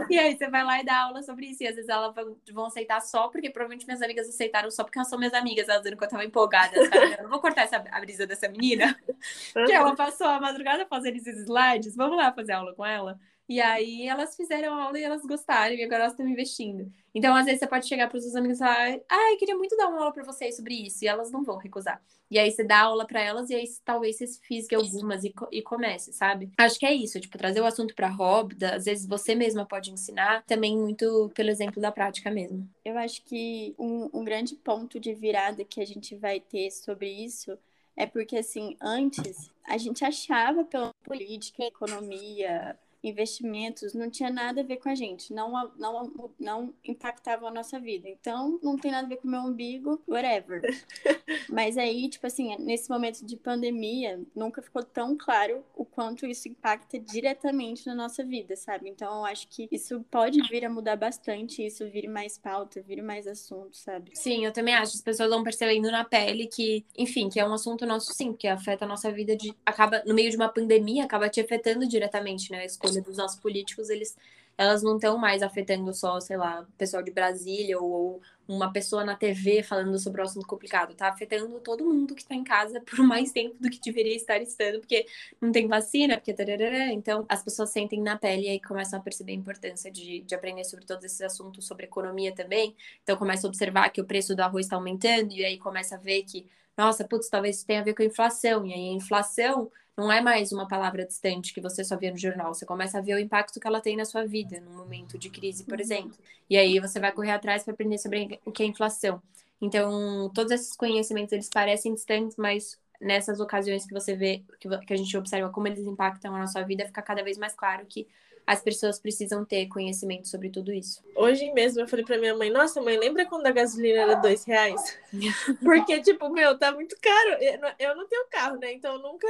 e aí você vai lá e dá aula sobre isso. E às vezes elas vão aceitar só, porque provavelmente minhas amigas aceitaram só porque elas são minhas amigas, elas dizendo que eu tava empolgada, sabe? Eu não vou cortar essa, a brisa dessa menina, que ela passou a madrugada fazendo esses slides, vamos lá fazer aula com ela. E aí elas fizeram aula e elas gostaram, e agora elas estão investindo. Então, às vezes, você pode chegar para os seus amigos e falar, ah, eu queria muito dar uma aula para vocês sobre isso, e elas não vão recusar. E aí você dá aula para elas, e aí talvez você fisgue algumas e, e comece, sabe? Acho que é isso, tipo, trazer o assunto para roda, às vezes você mesma pode ensinar, também muito pelo exemplo da prática mesmo. Eu acho que um, um grande ponto de virada que a gente vai ter sobre isso é porque, assim, antes a gente achava pela política, economia, investimentos não tinha nada a ver com a gente, não, não, não impactava a nossa vida. Então, não tem nada a ver com o meu umbigo, whatever. Mas aí, tipo assim, nesse momento de pandemia, nunca ficou tão claro o quanto isso impacta diretamente na nossa vida, sabe? Então, eu acho que isso pode vir a mudar bastante, isso vire mais pauta, vire mais assunto, sabe? Sim, eu também acho. As pessoas vão percebendo na pele que, enfim, que é um assunto nosso, sim, que afeta a nossa vida de. acaba, no meio de uma pandemia, acaba te afetando diretamente, né? Escolha escolha dos nossos políticos, eles elas não estão mais afetando só, sei lá, pessoal de Brasília ou, uma pessoa na TV falando sobre um assunto complicado. Tá afetando todo mundo que está em casa por mais tempo do que deveria estar estando, porque não tem vacina, porque tararara. Então, as pessoas sentem na pele e aí começam a perceber a importância de, de aprender sobre todos esses assuntos, sobre economia também. Então, começa a observar que o preço do arroz está aumentando e aí começa a ver que, nossa, putz, talvez isso tenha a ver com a inflação. E aí a inflação não é mais uma palavra distante que você só vê no jornal. Você começa a ver o impacto que ela tem na sua vida, num momento de crise, por uhum. exemplo. E aí você vai correr atrás para aprender sobre o que é inflação. Então, todos esses conhecimentos, eles parecem distantes, mas nessas ocasiões que você vê, que a gente observa como eles impactam a nossa vida, fica cada vez mais claro que as pessoas precisam ter conhecimento sobre tudo isso. Hoje mesmo eu falei pra minha mãe, nossa mãe, lembra quando a gasolina era dois reais? Porque, tipo, meu, tá muito caro. Eu não tenho carro, né? Então eu nunca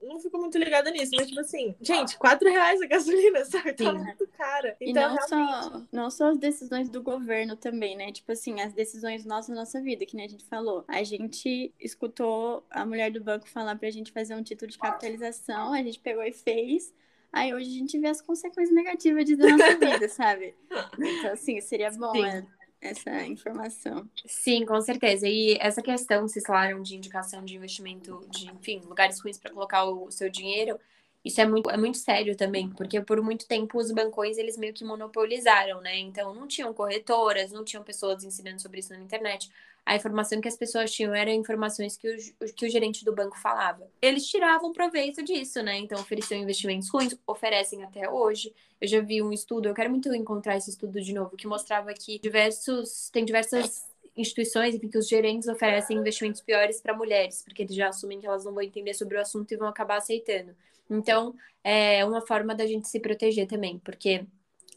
não fico muito ligada nisso. Mas, tipo assim, gente, quatro reais a gasolina, sabe? Tá Sim. muito cara. Então, e não, realmente... só, não só as decisões do governo também, né? Tipo assim, as decisões nossas na nossa vida, que nem a gente falou. A gente escutou a mulher do banco falar pra gente fazer um título de capitalização, a gente pegou e fez. Aí hoje a gente vê as consequências negativas na nossa vida, sabe? Então, assim, seria bom é, essa informação. Sim, com certeza. E essa questão, vocês falaram de indicação de investimento, de, enfim, lugares ruins para colocar o seu dinheiro. Isso é muito, é muito sério também, porque por muito tempo os bancões eles meio que monopolizaram, né? Então não tinham corretoras, não tinham pessoas ensinando sobre isso na internet a informação que as pessoas tinham eram informações que o, que o gerente do banco falava. Eles tiravam proveito disso, né? Então ofereciam investimentos ruins, oferecem até hoje. Eu já vi um estudo, eu quero muito encontrar esse estudo de novo, que mostrava que diversos, tem diversas instituições em que os gerentes oferecem investimentos piores para mulheres, porque eles já assumem que elas não vão entender sobre o assunto e vão acabar aceitando. Então, é uma forma da gente se proteger também, porque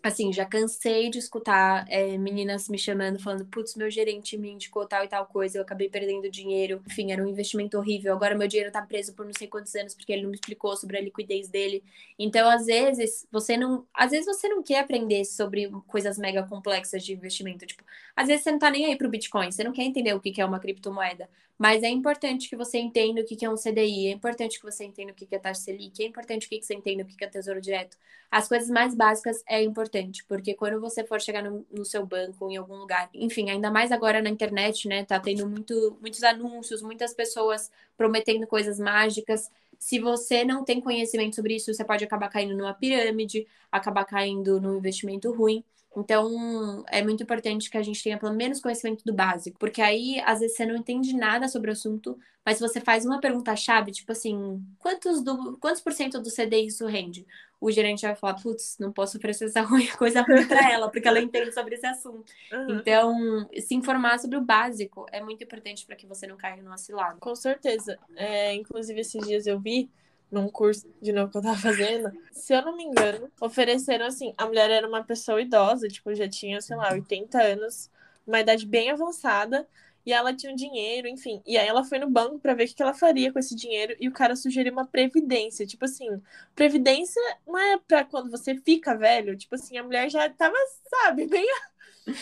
assim, já cansei de escutar é, meninas me chamando, falando, putz, meu gerente me indicou tal e tal coisa, eu acabei perdendo dinheiro, enfim, era um investimento horrível, agora meu dinheiro tá preso por não sei quantos anos porque ele não me explicou sobre a liquidez dele. Então, às vezes, você não. Às vezes você não quer aprender sobre coisas mega complexas de investimento. Tipo, às vezes você não tá nem aí pro Bitcoin, você não quer entender o que é uma criptomoeda. Mas é importante que você entenda o que é um CDI, é importante que você entenda o que é taxa Selic, é importante que você entenda o que é Tesouro Direto. As coisas mais básicas é importante, porque quando você for chegar no, no seu banco em algum lugar, enfim, ainda mais agora na internet, né, tá tendo muito, muitos anúncios, muitas pessoas prometendo coisas mágicas. Se você não tem conhecimento sobre isso, você pode acabar caindo numa pirâmide, acabar caindo num investimento ruim. Então, é muito importante que a gente tenha pelo menos conhecimento do básico, porque aí, às vezes, você não entende nada sobre o assunto, mas você faz uma pergunta-chave, tipo assim, quantos, do, quantos por cento do CDI isso rende? O gerente vai falar, putz, não posso oferecer essa coisa ruim para ela, porque ela entende sobre esse assunto. Uhum. Então, se informar sobre o básico é muito importante para que você não caia numa cilada. Com certeza. É, inclusive, esses dias eu vi num curso de novo que eu tava fazendo, se eu não me engano, ofereceram assim, a mulher era uma pessoa idosa, tipo, já tinha, sei lá, 80 anos, uma idade bem avançada, e ela tinha um dinheiro, enfim. E aí ela foi no banco para ver o que ela faria com esse dinheiro e o cara sugeriu uma previdência. Tipo assim, previdência não é pra quando você fica velho. Tipo assim, a mulher já tava, sabe, bem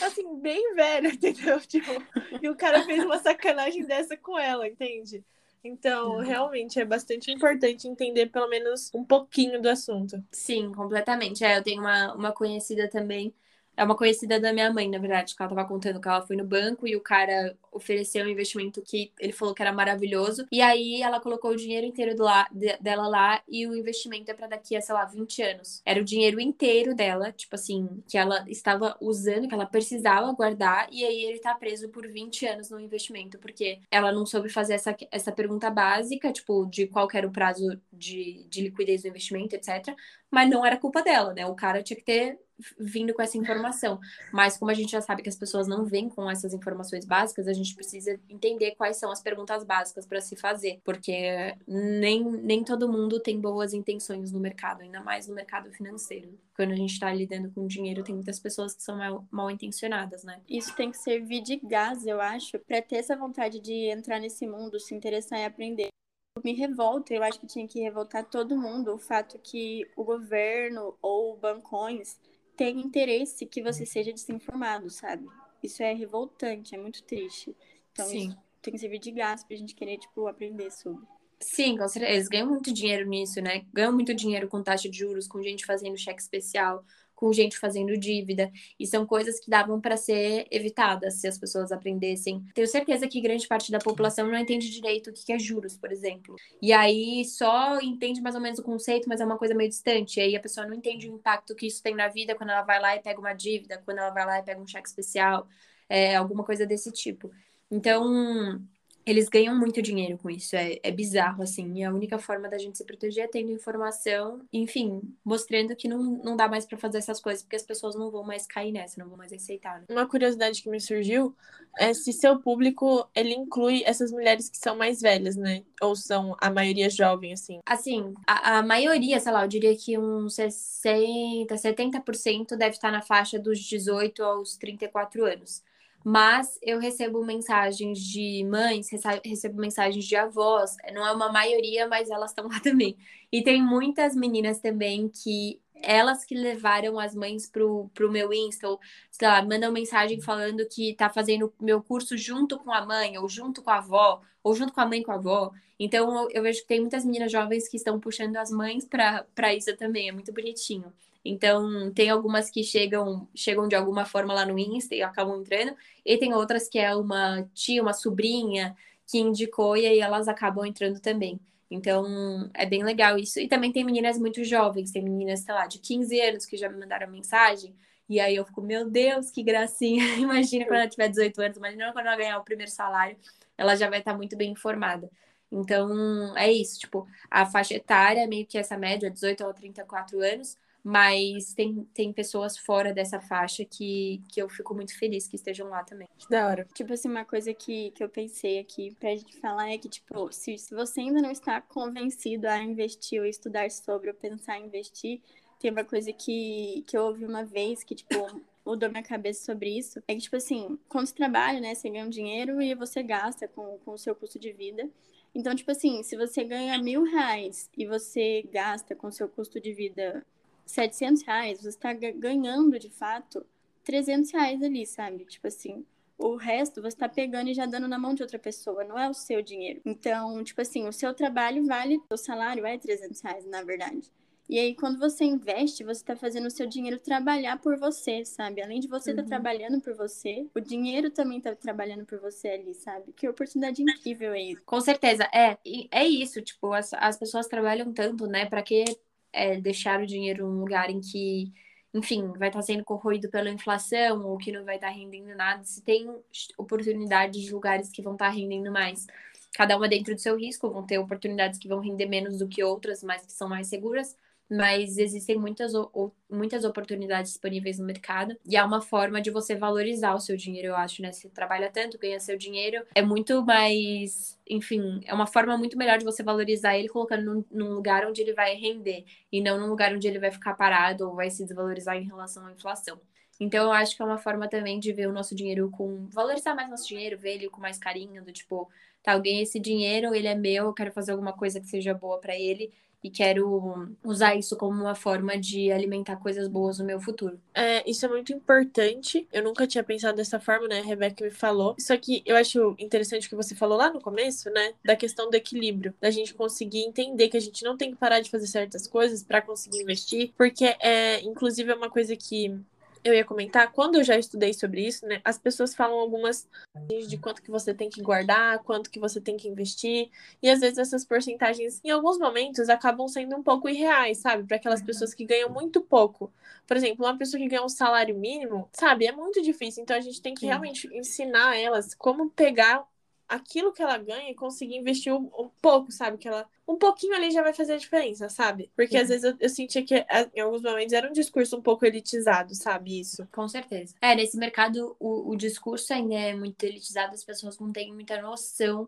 assim, bem velha, entendeu? Tipo, e o cara fez uma sacanagem dessa com ela, entende? Então, uhum. realmente é bastante importante entender pelo menos um pouquinho do assunto. Sim, completamente. É, eu tenho uma, uma conhecida também é uma conhecida da minha mãe, na verdade, que ela tava contando que ela foi no banco e o cara ofereceu um investimento que ele falou que era maravilhoso. E aí ela colocou o dinheiro inteiro do lá, de, dela lá e o investimento é para daqui a, sei lá, 20 anos. Era o dinheiro inteiro dela, tipo assim, que ela estava usando, que ela precisava guardar, e aí ele tá preso por 20 anos no investimento, porque ela não soube fazer essa, essa pergunta básica, tipo, de qual era o prazo de, de liquidez do investimento, etc. Mas não era culpa dela, né? O cara tinha que ter vindo com essa informação. Mas como a gente já sabe que as pessoas não vêm com essas informações básicas, a gente precisa entender quais são as perguntas básicas para se fazer, porque nem, nem todo mundo tem boas intenções no mercado, ainda mais no mercado financeiro. Quando a gente está lidando com dinheiro, tem muitas pessoas que são mal, mal intencionadas, né? Isso tem que servir de gás, eu acho, para ter essa vontade de entrar nesse mundo, se interessar e aprender me revolta, eu acho que tinha que revoltar todo mundo o fato que o governo ou bancões tem interesse que você seja desinformado, sabe? Isso é revoltante, é muito triste. Então, Sim. isso tem que servir de gasto pra gente querer, tipo, aprender sobre. Sim, com certeza. Eles ganham muito dinheiro nisso, né? Ganham muito dinheiro com taxa de juros, com gente fazendo cheque especial, com gente fazendo dívida. E são coisas que davam para ser evitadas se as pessoas aprendessem. Tenho certeza que grande parte da população não entende direito o que é juros, por exemplo. E aí só entende mais ou menos o conceito, mas é uma coisa meio distante. E aí a pessoa não entende o impacto que isso tem na vida quando ela vai lá e pega uma dívida, quando ela vai lá e pega um cheque especial, é, alguma coisa desse tipo. Então, eles ganham muito dinheiro com isso, é, é bizarro, assim. E a única forma da gente se proteger é tendo informação, enfim, mostrando que não, não dá mais para fazer essas coisas, porque as pessoas não vão mais cair nessa, não vão mais aceitar. Né? Uma curiosidade que me surgiu é se seu público, ele inclui essas mulheres que são mais velhas, né? Ou são a maioria jovem, assim? Assim, a, a maioria, sei lá, eu diria que uns 60, 70% deve estar na faixa dos 18 aos 34 anos mas eu recebo mensagens de mães, recebo mensagens de avós, não é uma maioria, mas elas estão lá também. E tem muitas meninas também que elas que levaram as mães pro, pro meu Insta, ou, sei lá, mandam mensagem falando que tá fazendo meu curso junto com a mãe, ou junto com a avó, ou junto com a mãe com a avó. Então eu, eu vejo que tem muitas meninas jovens que estão puxando as mães para isso também, é muito bonitinho. Então, tem algumas que chegam, chegam de alguma forma lá no Insta e acabam entrando, e tem outras que é uma tia, uma sobrinha que indicou e aí elas acabam entrando também. Então, é bem legal isso. E também tem meninas muito jovens, tem meninas, sei lá, de 15 anos que já me mandaram mensagem. E aí eu fico, meu Deus, que gracinha. Imagina quando ela tiver 18 anos, imagina quando ela ganhar o primeiro salário, ela já vai estar muito bem informada. Então, é isso, tipo, a faixa etária, é meio que essa média, 18 a 34 anos, mas tem, tem pessoas fora dessa faixa que, que eu fico muito feliz que estejam lá também. Da hora. Tipo assim, uma coisa que, que eu pensei aqui pra gente falar é que, tipo, se, se você ainda não está convencido a investir ou estudar sobre ou pensar em investir, tem uma coisa que, que eu ouvi uma vez que, tipo, mudou minha cabeça sobre isso. É que, tipo assim, quando você trabalha, né, você ganha um dinheiro e você gasta com, com o seu custo de vida. Então, tipo assim, se você ganha mil reais e você gasta com o seu custo de vida 700 reais, você está ganhando de fato 300 reais ali, sabe? Tipo assim, o resto você está pegando e já dando na mão de outra pessoa, não é o seu dinheiro. Então, tipo assim, o seu trabalho vale, o salário é 300 reais, na verdade. E aí, quando você investe, você está fazendo o seu dinheiro trabalhar por você, sabe? Além de você estar uhum. tá trabalhando por você, o dinheiro também está trabalhando por você ali, sabe? Que oportunidade incrível é isso. Com certeza, é. É isso, tipo, as, as pessoas trabalham tanto, né? Para que é, deixar o dinheiro num lugar em que, enfim, vai estar sendo corroído pela inflação ou que não vai estar rendendo nada, se tem oportunidades de lugares que vão estar rendendo mais. Cada uma dentro do seu risco, vão ter oportunidades que vão render menos do que outras, mas que são mais seguras. Mas existem muitas, muitas oportunidades disponíveis no mercado e é uma forma de você valorizar o seu dinheiro, eu acho, né? Você trabalha tanto, ganha seu dinheiro, é muito mais, enfim, é uma forma muito melhor de você valorizar ele colocando num, num lugar onde ele vai render e não num lugar onde ele vai ficar parado ou vai se desvalorizar em relação à inflação. Então, eu acho que é uma forma também de ver o nosso dinheiro com. valorizar mais nosso dinheiro, ver ele com mais carinho, do tipo, tá, ganhei esse dinheiro, ele é meu, eu quero fazer alguma coisa que seja boa para ele e quero usar isso como uma forma de alimentar coisas boas no meu futuro. É, isso é muito importante. Eu nunca tinha pensado dessa forma, né? A Rebeca me falou. Isso aqui eu acho interessante que você falou lá no começo, né? Da questão do equilíbrio, da gente conseguir entender que a gente não tem que parar de fazer certas coisas para conseguir investir, porque é, inclusive, é uma coisa que eu ia comentar, quando eu já estudei sobre isso, né, as pessoas falam algumas de quanto que você tem que guardar, quanto que você tem que investir, e às vezes essas porcentagens, em alguns momentos, acabam sendo um pouco irreais, sabe, para aquelas uhum. pessoas que ganham muito pouco. Por exemplo, uma pessoa que ganha um salário mínimo, sabe, é muito difícil, então a gente tem que realmente ensinar elas como pegar aquilo que ela ganha e conseguir investir um, um, pouco, sabe? Que ela. Um pouquinho ali já vai fazer a diferença, sabe? Porque às vezes eu, eu sentia que em alguns momentos era um discurso um pouco elitizado, sabe? Isso. Com certeza. É, nesse mercado o, o discurso ainda é muito elitizado, as pessoas não têm muita noção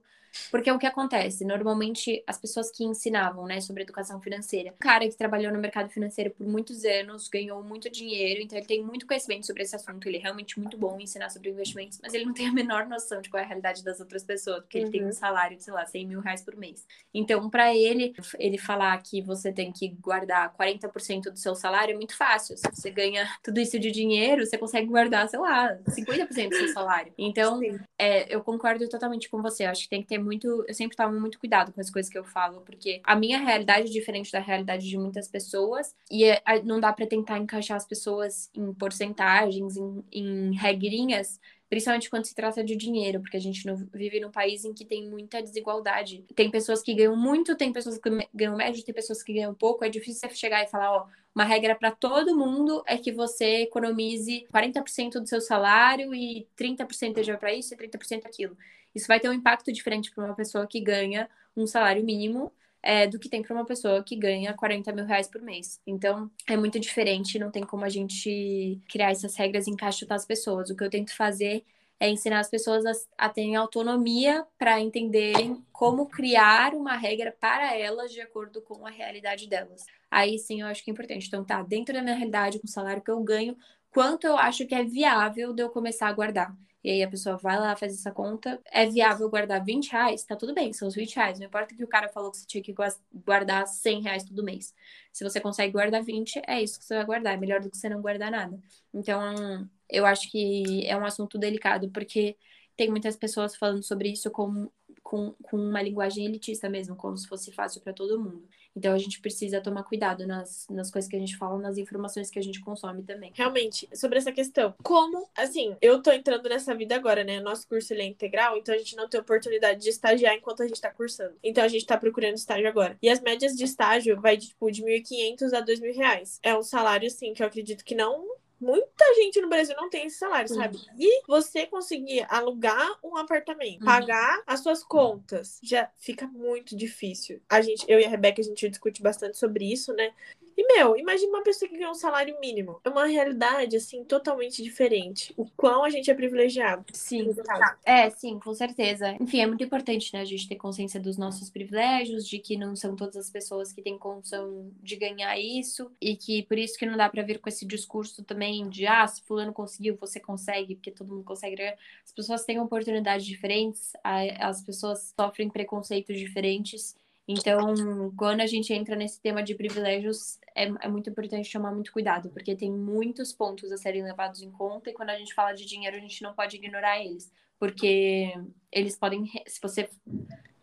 porque o que acontece? Normalmente, as pessoas que ensinavam, né, sobre educação financeira, o cara que trabalhou no mercado financeiro por muitos anos, ganhou muito dinheiro, então ele tem muito conhecimento sobre esse assunto, ele é realmente muito bom em ensinar sobre investimentos, mas ele não tem a menor noção de qual é a realidade das outras pessoas, porque uhum. ele tem um uhum. salário de, sei lá, 100 mil reais por mês. Então, para ele, ele falar que você tem que guardar 40% do seu salário é muito fácil. Se você ganha tudo isso de dinheiro, você consegue guardar, sei lá, 50% do seu salário. Então, é, eu concordo totalmente com você. Eu acho que tem que ter muito. Eu sempre tomo muito cuidado com as coisas que eu falo, porque a minha realidade é diferente da realidade de muitas pessoas, e é, não dá para tentar encaixar as pessoas em porcentagens, em, em regrinhas, principalmente quando se trata de dinheiro, porque a gente não vive num país em que tem muita desigualdade. Tem pessoas que ganham muito, tem pessoas que ganham médio, tem pessoas que ganham pouco. É difícil você chegar e falar, ó, uma regra para todo mundo é que você economize 40% do seu salário e 30% já para isso e 30% aquilo. Isso vai ter um impacto diferente para uma pessoa que ganha um salário mínimo é, do que tem para uma pessoa que ganha 40 mil reais por mês. Então, é muito diferente, não tem como a gente criar essas regras e encaixotar as pessoas. O que eu tento fazer é ensinar as pessoas a, a terem autonomia para entenderem como criar uma regra para elas de acordo com a realidade delas. Aí sim eu acho que é importante. Então, tá, dentro da minha realidade, com o salário que eu ganho, quanto eu acho que é viável de eu começar a guardar. E aí a pessoa vai lá, faz essa conta. É viável guardar 20 reais? Tá tudo bem, são os 20 reais. Não importa que o cara falou que você tinha que guardar 100 reais todo mês. Se você consegue guardar 20, é isso que você vai guardar. É melhor do que você não guardar nada. Então, eu acho que é um assunto delicado, porque tem muitas pessoas falando sobre isso com, com, com uma linguagem elitista mesmo, como se fosse fácil para todo mundo. Então a gente precisa tomar cuidado nas, nas coisas que a gente fala, nas informações que a gente consome também. Realmente, sobre essa questão. Como, assim, eu tô entrando nessa vida agora, né? Nosso curso ele é integral, então a gente não tem oportunidade de estagiar enquanto a gente tá cursando. Então a gente tá procurando estágio agora. E as médias de estágio vai de, tipo, de 1.500 a 2.000 reais. É um salário, assim, que eu acredito que não muita gente no Brasil não tem esse salário, uhum. sabe? E você conseguir alugar um apartamento, uhum. pagar as suas contas, já fica muito difícil. A gente, eu e a Rebeca, a gente discute bastante sobre isso, né? E, meu, imagina uma pessoa que ganha um salário mínimo. É uma realidade, assim, totalmente diferente. O quão a gente é privilegiado. Sim. É, sim, com certeza. Enfim, é muito importante, né, a gente ter consciência dos nossos privilégios, de que não são todas as pessoas que têm condição de ganhar isso, e que por isso que não dá para vir com esse discurso também de, ah, se fulano conseguiu, você consegue, porque todo mundo consegue. As pessoas têm oportunidades diferentes, as pessoas sofrem preconceitos diferentes. Então, quando a gente entra nesse tema de privilégios, é, é, muito importante tomar muito cuidado, porque tem muitos pontos a serem levados em conta, e quando a gente fala de dinheiro, a gente não pode ignorar eles, porque eles podem, se você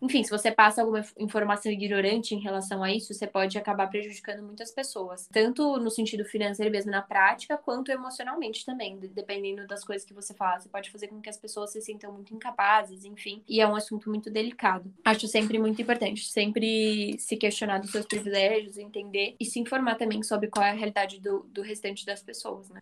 enfim, se você passa alguma informação ignorante em relação a isso, você pode acabar prejudicando muitas pessoas, tanto no sentido financeiro mesmo na prática, quanto emocionalmente também, dependendo das coisas que você fala. Você pode fazer com que as pessoas se sintam muito incapazes, enfim, e é um assunto muito delicado. Acho sempre muito importante, sempre se questionar dos seus privilégios, entender e se informar também sobre qual é a realidade do, do restante das pessoas, né?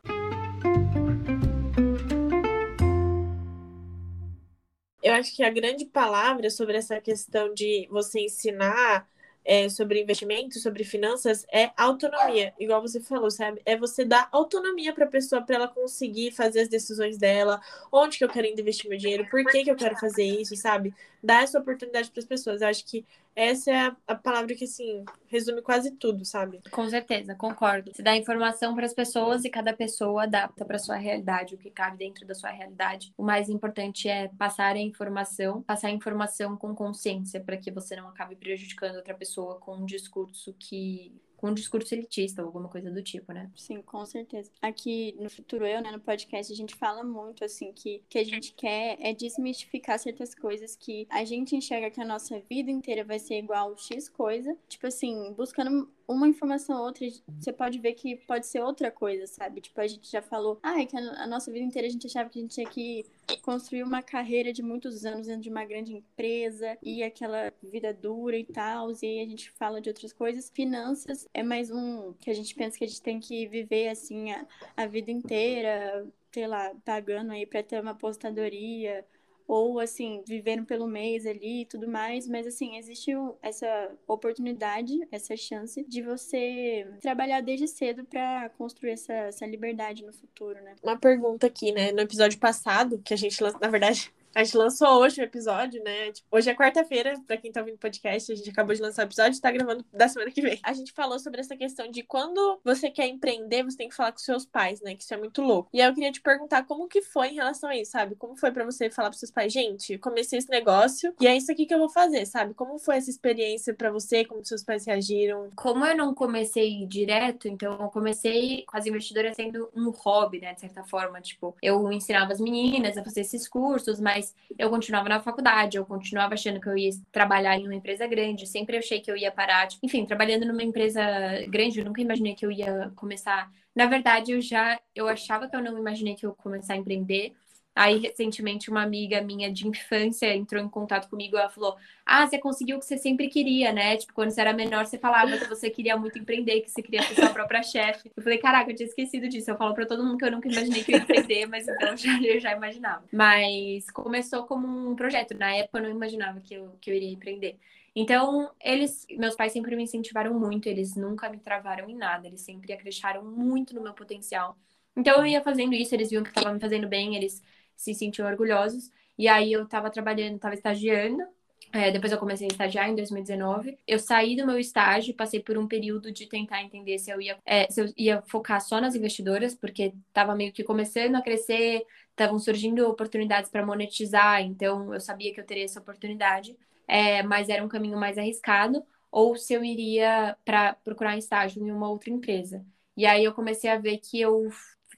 Eu acho que a grande palavra sobre essa questão de você ensinar é, sobre investimento, sobre finanças, é autonomia. Igual você falou, sabe? É você dar autonomia para a pessoa para ela conseguir fazer as decisões dela, onde que eu quero investir meu dinheiro, por que, que eu quero fazer isso, sabe? Dar essa oportunidade para as pessoas. Eu acho que essa é a, palavra que, assim, resume quase tudo, sabe? Com certeza, concordo. Você dá informação para as pessoas e cada pessoa adapta para sua realidade, o que cabe dentro da sua realidade. O mais importante é passar a informação, passar a informação com consciência, para que você não acabe prejudicando outra pessoa com um discurso que com discurso elitista ou alguma coisa do tipo, né? Sim, com certeza. Aqui no Futuro Eu, né, no podcast, a gente fala muito, assim, que que a gente quer é desmistificar certas coisas que a gente enxerga que a nossa vida inteira vai ser igual X coisa. Tipo assim, buscando uma informação ou outra, você pode ver que pode ser outra coisa, sabe? Tipo, a gente já falou, ah, é que a nossa vida inteira a gente achava que a gente tinha que construir uma carreira de muitos anos dentro de uma grande empresa e aquela vida dura e tal, e aí a gente fala de outras coisas. Finanças é mais um que a gente pensa que a gente tem que viver assim a, a vida inteira, sei lá, pagando aí para ter uma apostadoria ou assim, vivendo pelo mês ali e tudo mais, mas assim, existe essa oportunidade, essa chance de você trabalhar desde cedo para construir essa, essa liberdade no futuro, né? Uma pergunta aqui, né? No episódio passado, que a gente, na verdade, a gente lançou hoje o episódio, né? Tipo, hoje é quarta-feira, pra quem tá ouvindo o podcast, a gente acabou de lançar o episódio tá gravando da semana que vem. A gente falou sobre essa questão de quando você quer empreender, você tem que falar com seus pais, né? Que isso é muito louco. E aí eu queria te perguntar como que foi em relação a isso, sabe? Como foi para você falar pros seus pais, gente, comecei esse negócio e é isso aqui que eu vou fazer, sabe? Como foi essa experiência para você? Como seus pais reagiram? Como eu não comecei direto, então eu comecei com as investidoras sendo um hobby, né? De certa forma, tipo, eu ensinava as meninas a fazer esses cursos, mas mas eu continuava na faculdade, eu continuava achando que eu ia trabalhar em uma empresa grande, sempre achei que eu ia parar, tipo, enfim, trabalhando numa empresa grande, eu nunca imaginei que eu ia começar. Na verdade, eu já eu achava que eu não imaginei que eu ia começar a empreender, Aí, recentemente, uma amiga minha de infância entrou em contato comigo ela falou: Ah, você conseguiu o que você sempre queria, né? Tipo, quando você era menor, você falava que você queria muito empreender, que você queria ser sua própria chefe. Eu falei: Caraca, eu tinha esquecido disso. Eu falo pra todo mundo que eu nunca imaginei que eu ia empreender, mas então já, eu já imaginava. Mas começou como um projeto. Na época, eu não imaginava que eu, que eu iria empreender. Então, eles, meus pais sempre me incentivaram muito, eles nunca me travaram em nada, eles sempre acreditaram muito no meu potencial. Então, eu ia fazendo isso, eles viam que estava me fazendo bem, eles se sentiam orgulhosos. E aí eu estava trabalhando, estava estagiando. É, depois eu comecei a estagiar em 2019. Eu saí do meu estágio, passei por um período de tentar entender se eu ia, é, se eu ia focar só nas investidoras, porque estava meio que começando a crescer, estavam surgindo oportunidades para monetizar, então eu sabia que eu teria essa oportunidade, é, mas era um caminho mais arriscado, ou se eu iria para procurar um estágio em uma outra empresa. E aí eu comecei a ver que eu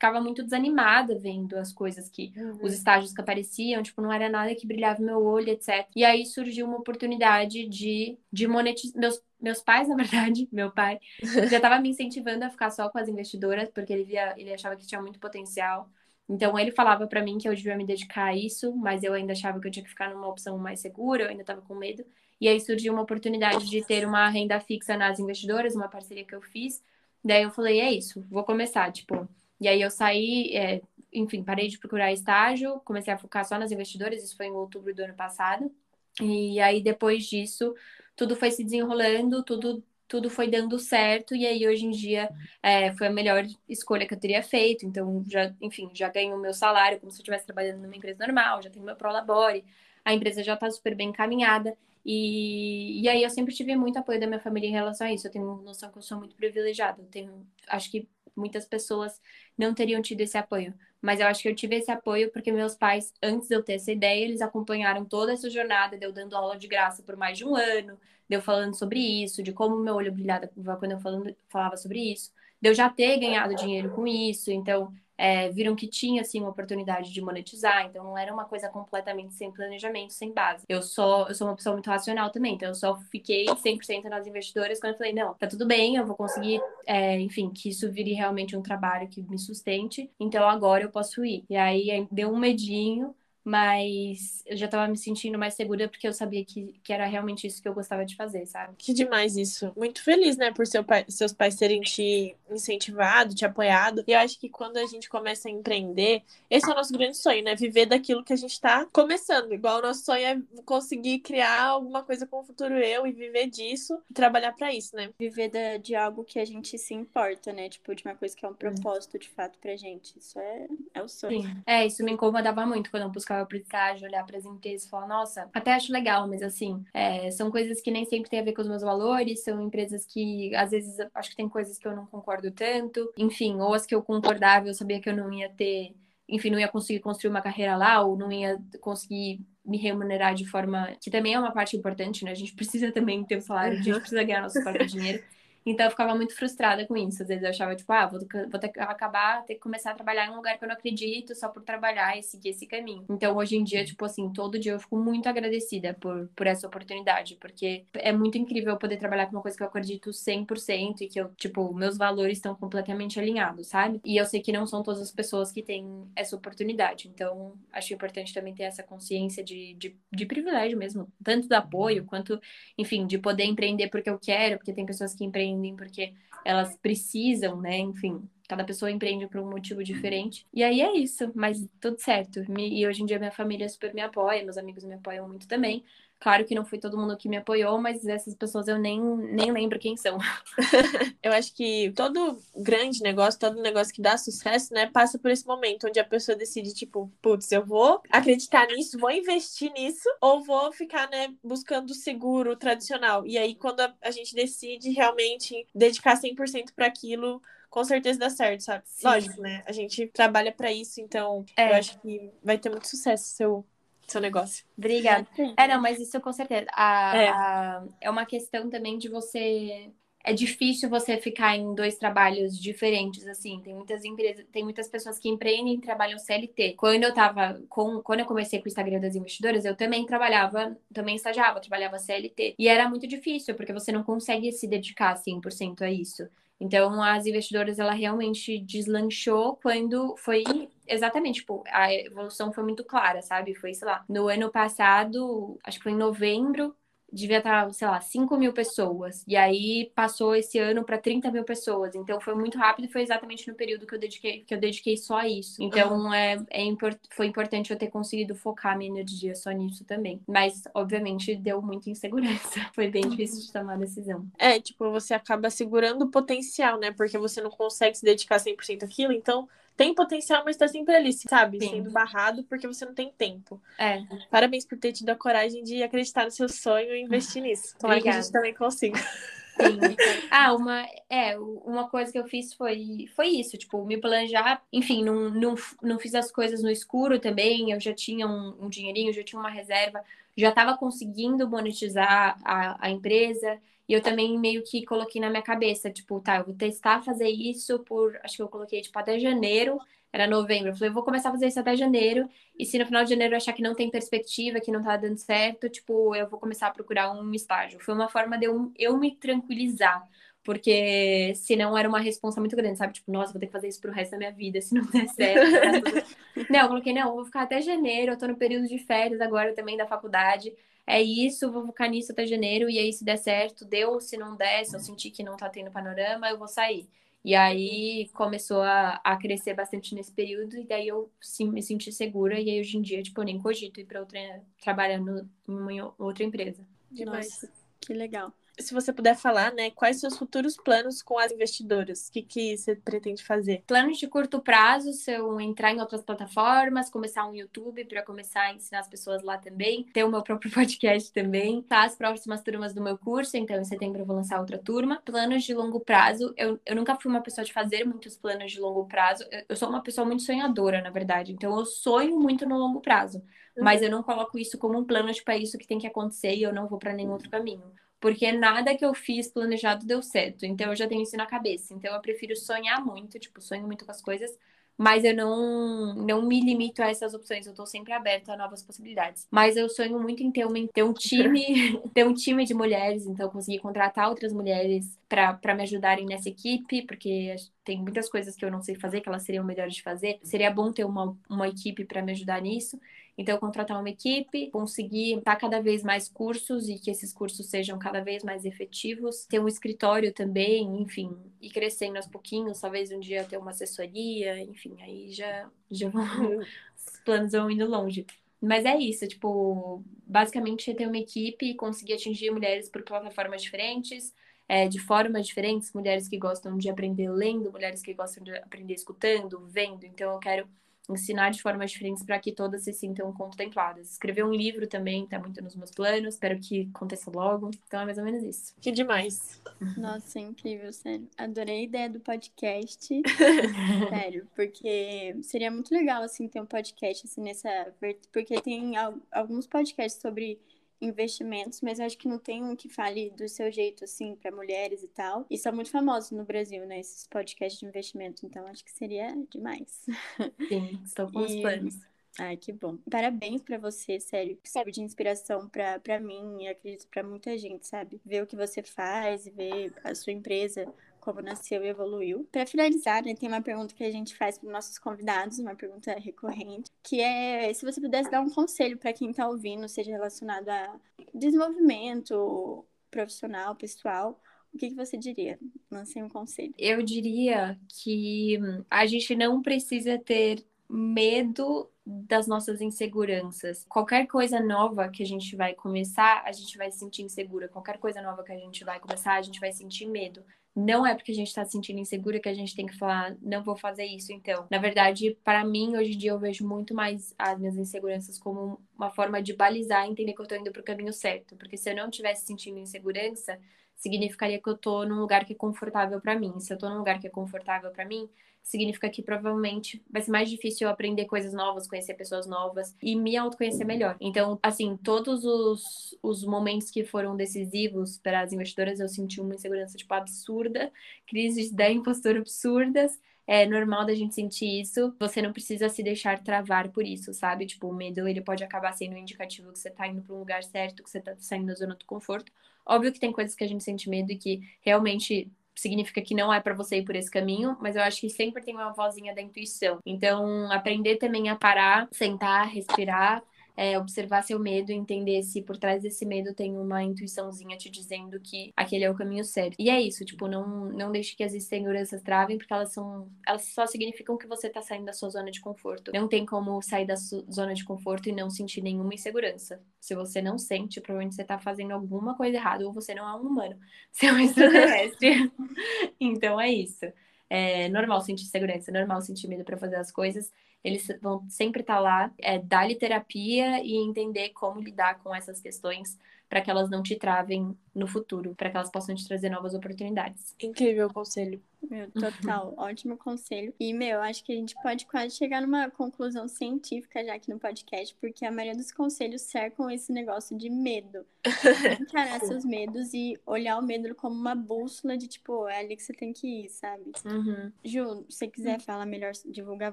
ficava muito desanimada vendo as coisas que uhum. os estágios que apareciam, tipo, não era nada que brilhava no meu olho, etc. E aí surgiu uma oportunidade de, de monetizar. Meus, meus pais, na verdade, meu pai, já estava me incentivando a ficar só com as investidoras, porque ele via, ele achava que tinha muito potencial. Então ele falava para mim que eu devia me dedicar a isso, mas eu ainda achava que eu tinha que ficar numa opção mais segura, eu ainda estava com medo. E aí surgiu uma oportunidade de ter uma renda fixa nas investidoras, uma parceria que eu fiz. Daí eu falei, é isso, vou começar, tipo, e aí eu saí, é, enfim, parei de procurar estágio, comecei a focar só nas investidoras, isso foi em outubro do ano passado. E aí depois disso, tudo foi se desenrolando, tudo tudo foi dando certo e aí hoje em dia é, foi a melhor escolha que eu teria feito. Então já, enfim, já ganho o meu salário como se eu estivesse trabalhando numa empresa normal, já tenho meu prolabore, a empresa já está super bem encaminhada. E, e aí eu sempre tive muito apoio da minha família em relação a isso. Eu tenho noção que eu sou muito privilegiada. Eu tenho, acho que muitas pessoas não teriam tido esse apoio. Mas eu acho que eu tive esse apoio porque meus pais, antes de eu ter essa ideia, eles acompanharam toda essa jornada, deu dando aula de graça por mais de um ano, deu falando sobre isso, de como meu olho brilhava quando eu falando, falava sobre isso, deu já ter ganhado dinheiro com isso. Então, é, viram que tinha assim uma oportunidade de monetizar, então não era uma coisa completamente sem planejamento, sem base. Eu só eu sou uma pessoa muito racional também, então eu só fiquei 100% nas investidoras quando eu falei, não, tá tudo bem, eu vou conseguir, é, enfim, que isso vire realmente um trabalho que me sustente, então agora eu posso ir. E aí deu um medinho, mas eu já tava me sentindo mais segura porque eu sabia que, que era realmente isso que eu gostava de fazer, sabe? Que demais isso. Muito feliz, né, por seu pai, seus pais terem te incentivado, te apoiado. E eu acho que quando a gente começa a empreender, esse é o nosso grande sonho, né? Viver daquilo que a gente tá começando. Igual o nosso sonho é conseguir criar alguma coisa com o futuro eu e viver disso e trabalhar para isso, né? Viver de, de, algo que a gente se importa, né? Tipo, de uma coisa que é um propósito de fato pra gente. Isso é, é o sonho. Sim. É, isso me incomodava muito quando eu buscava pro estágio, olhar pras empresas e falar, nossa, até acho legal, mas assim, é, são coisas que nem sempre tem a ver com os meus valores, são empresas que às vezes acho que tem coisas que eu não concordo tanto, enfim, ou as que eu concordava, eu sabia que eu não ia ter enfim, não ia conseguir construir uma carreira lá, ou não ia conseguir me remunerar de forma que também é uma parte importante, né? A gente precisa também ter um salário, a gente precisa ganhar nosso próprio dinheiro. Então eu ficava muito frustrada com isso. Às vezes eu achava, tipo, ah, vou, vou ter que acabar, ter que começar a trabalhar em um lugar que eu não acredito só por trabalhar e seguir esse caminho. Então hoje em dia, tipo assim, todo dia eu fico muito agradecida por, por essa oportunidade, porque é muito incrível poder trabalhar com uma coisa que eu acredito 100% e que eu, tipo, meus valores estão completamente alinhados, sabe? E eu sei que não são todas as pessoas que têm essa oportunidade. Então acho importante também ter essa consciência de, de, de privilégio mesmo, tanto do apoio quanto, enfim, de poder empreender porque eu quero, porque tem pessoas que empreendem empreendem porque elas precisam, né? Enfim, cada pessoa empreende por um motivo diferente. E aí é isso, mas tudo certo. E hoje em dia minha família super me apoia, meus amigos me apoiam muito também. Claro que não foi todo mundo que me apoiou, mas essas pessoas eu nem, nem lembro quem são. eu acho que todo grande negócio, todo negócio que dá sucesso, né, passa por esse momento onde a pessoa decide, tipo, putz, eu vou acreditar nisso, vou investir nisso, ou vou ficar, né, buscando seguro tradicional. E aí, quando a, a gente decide realmente dedicar 100% para aquilo, com certeza dá certo, sabe? Sim. Lógico, né? A gente trabalha para isso, então é. eu acho que vai ter muito sucesso seu seu negócio. Obrigada. É, não, mas isso com certeza. A, é. A, é uma questão também de você. É difícil você ficar em dois trabalhos diferentes, assim. Tem muitas empresas, tem muitas pessoas que empreendem e trabalham CLT. Quando eu tava com, quando eu comecei com o Instagram das investidoras, eu também trabalhava, também estagiava, trabalhava CLT. E era muito difícil, porque você não consegue se dedicar 100% a isso. Então, as investidoras, ela realmente deslanchou quando foi exatamente, tipo, a evolução foi muito clara, sabe? Foi, sei lá, no ano passado, acho que foi em novembro, devia estar, sei lá, 5 mil pessoas. E aí passou esse ano para 30 mil pessoas. Então foi muito rápido e foi exatamente no período que eu dediquei, que eu dediquei só a isso. Então é, é import, foi importante eu ter conseguido focar minha energia só nisso também. Mas, obviamente, deu muita insegurança. Foi bem difícil de tomar a decisão. É, tipo, você acaba segurando o potencial, né? Porque você não consegue se dedicar 100% àquilo. Então, tem potencial, mas tá sempre ali, sabe? Sim. Sendo barrado porque você não tem tempo. É. Parabéns por ter tido a coragem de acreditar no seu sonho e investir nisso. Tomara que a gente também consiga. Sim. Ah, uma, é, uma coisa que eu fiz foi, foi isso, tipo, me planejar, enfim, não, não, não fiz as coisas no escuro também, eu já tinha um, um dinheirinho, já tinha uma reserva, já estava conseguindo monetizar a, a empresa, e eu também meio que coloquei na minha cabeça, tipo, tá, eu vou testar fazer isso por, acho que eu coloquei, tipo, até janeiro, era novembro. Eu falei, eu vou começar a fazer isso até janeiro. E se no final de janeiro eu achar que não tem perspectiva, que não tá dando certo, tipo, eu vou começar a procurar um estágio. Foi uma forma de eu, eu me tranquilizar. Porque senão era uma responsa muito grande, sabe? Tipo, nossa, vou ter que fazer isso pro resto da minha vida, se não der certo. não, eu coloquei, não, eu vou ficar até janeiro, eu tô no período de férias agora também da faculdade é isso, vou focar nisso até janeiro, e aí se der certo, deu, se não der, se eu sentir que não tá tendo panorama, eu vou sair. E aí começou a, a crescer bastante nesse período, e daí eu sim, me senti segura, e aí hoje em dia, tipo, eu nem cogito ir para outra, trabalhar no, em outra empresa. Demais. Nossa, que legal se você puder falar, né, quais seus futuros planos com as investidoras? O que, que você pretende fazer? Planos de curto prazo são entrar em outras plataformas, começar um YouTube para começar a ensinar as pessoas lá também, ter o meu próprio podcast também, tá as próximas turmas do meu curso, então em setembro eu vou lançar outra turma. Planos de longo prazo, eu, eu nunca fui uma pessoa de fazer muitos planos de longo prazo, eu, eu sou uma pessoa muito sonhadora, na verdade, então eu sonho muito no longo prazo. Uhum. Mas eu não coloco isso como um plano, tipo, é isso que tem que acontecer e eu não vou para nenhum outro caminho porque nada que eu fiz planejado deu certo. Então eu já tenho isso na cabeça. Então eu prefiro sonhar muito, tipo, sonho muito com as coisas, mas eu não não me limito a essas opções. Eu tô sempre aberta a novas possibilidades. Mas eu sonho muito em ter, uma, ter um time, ter um time de mulheres, então conseguir contratar outras mulheres para me ajudarem nessa equipe, porque tem muitas coisas que eu não sei fazer, que elas seriam melhores de fazer. Seria bom ter uma, uma equipe para me ajudar nisso. Então, contratar uma equipe, conseguir dar cada vez mais cursos e que esses cursos sejam cada vez mais efetivos, ter um escritório também, enfim, ir crescendo aos pouquinhos, talvez um dia ter uma assessoria, enfim, aí já, já vão, os planos vão indo longe. Mas é isso, tipo, basicamente ter uma equipe e conseguir atingir mulheres por plataformas diferentes, é, de formas diferentes, mulheres que gostam de aprender lendo, mulheres que gostam de aprender escutando, vendo. Então, eu quero ensinar de formas diferentes para que todas se sintam contempladas. Escrever um livro também está muito nos meus planos, espero que aconteça logo. Então é mais ou menos isso. Que demais. Nossa, é incrível, sério. Adorei a ideia do podcast. sério, porque seria muito legal assim ter um podcast assim nessa, porque tem alguns podcasts sobre investimentos, mas acho que não tem um que fale do seu jeito, assim, para mulheres e tal. E são muito famosos no Brasil, né, esses podcasts de investimento, então acho que seria demais. Sim, estou com e... os planos. Ai, que bom. Parabéns para você, sério. Serve de inspiração para mim e acredito para muita gente, sabe? Ver o que você faz, ver a sua empresa como nasceu e evoluiu. Para finalizar, né, tem uma pergunta que a gente faz para os nossos convidados, uma pergunta recorrente, que é se você pudesse dar um conselho para quem está ouvindo, seja relacionado a desenvolvimento profissional, pessoal, o que, que você diria? Lancei um conselho. Eu diria que a gente não precisa ter medo das nossas inseguranças. Qualquer coisa nova que a gente vai começar, a gente vai se sentir insegura. Qualquer coisa nova que a gente vai começar, a gente vai sentir medo não é porque a gente está se sentindo insegura que a gente tem que falar, não vou fazer isso, então. Na verdade, para mim, hoje em dia, eu vejo muito mais as minhas inseguranças como uma forma de balizar e entender que eu estou indo para o caminho certo. Porque se eu não estivesse sentindo insegurança, significaria que eu estou num lugar que é confortável para mim. Se eu estou num lugar que é confortável para mim, significa que provavelmente vai ser mais difícil eu aprender coisas novas, conhecer pessoas novas e me autoconhecer melhor. Então, assim, todos os, os momentos que foram decisivos para as investidoras, eu senti uma insegurança, tipo, absurda, crises da impostura absurdas. É normal da gente sentir isso. Você não precisa se deixar travar por isso, sabe? Tipo, o medo, ele pode acabar sendo um indicativo que você tá indo para um lugar certo, que você tá saindo da zona do conforto. Óbvio que tem coisas que a gente sente medo e que realmente significa que não é para você ir por esse caminho, mas eu acho que sempre tem uma vozinha da intuição. Então, aprender também a parar, sentar, respirar é, observar seu medo e entender se por trás desse medo tem uma intuiçãozinha te dizendo que aquele é o caminho certo. E é isso, tipo, não, não deixe que as inseguranças travem, porque elas são. Elas só significam que você tá saindo da sua zona de conforto. Não tem como sair da sua zona de conforto e não sentir nenhuma insegurança. Se você não sente, provavelmente você tá fazendo alguma coisa errada, ou você não é um humano. Você é um extraterrestre. então é isso. É normal sentir insegurança, é normal sentir medo para fazer as coisas eles vão sempre estar tá lá, é, dar-lhe terapia e entender como lidar com essas questões para que elas não te travem no futuro, para que elas possam te trazer novas oportunidades. Incrível conselho. Meu, total, ótimo conselho. E, meu, acho que a gente pode quase chegar numa conclusão científica já aqui no podcast, porque a maioria dos conselhos cercam esse negócio de medo. Encarar seus medos e olhar o medo como uma bússola de, tipo, é ali que você tem que ir, sabe? Uhum. Ju, se você quiser falar melhor, divulgar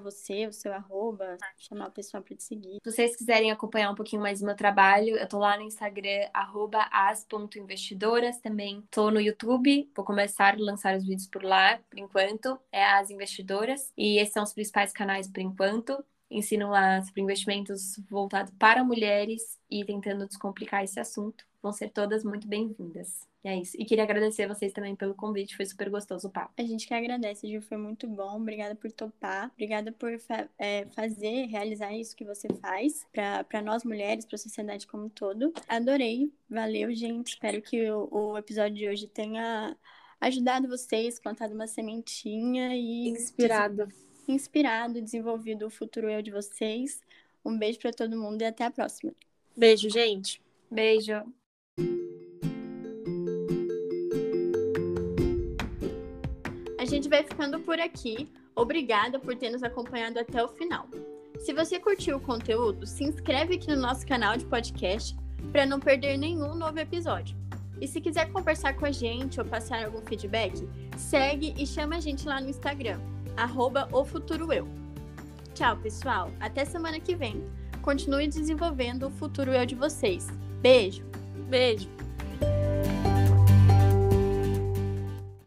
você, o seu arroba, chamar o pessoal pra te seguir. Se vocês quiserem acompanhar um pouquinho mais do meu trabalho, eu tô lá no Instagram, arroba as.investidoras, também tô no YouTube, vou começar a lançar os vídeos por lá por enquanto, é as investidoras. E esses são os principais canais por enquanto. Ensino lá sobre investimentos voltados para mulheres e tentando descomplicar esse assunto. Vão ser todas muito bem-vindas. E é isso. E queria agradecer vocês também pelo convite, foi super gostoso o papo. A gente que agradece, Gil, foi muito bom. Obrigada por topar, obrigada por fa é, fazer, realizar isso que você faz para nós mulheres, para a sociedade como um todo. Adorei, valeu, gente. Espero que o, o episódio de hoje tenha ajudado vocês, plantado uma sementinha e. Inspirado. Inspirado, desenvolvido o futuro eu de vocês. Um beijo para todo mundo e até a próxima. Beijo, gente. Beijo. A gente vai ficando por aqui. Obrigada por ter nos acompanhado até o final. Se você curtiu o conteúdo, se inscreve aqui no nosso canal de podcast para não perder nenhum novo episódio. E se quiser conversar com a gente ou passar algum feedback, segue e chama a gente lá no Instagram, arroba. Tchau, pessoal. Até semana que vem. Continue desenvolvendo o futuro eu de vocês. Beijo. Beijo.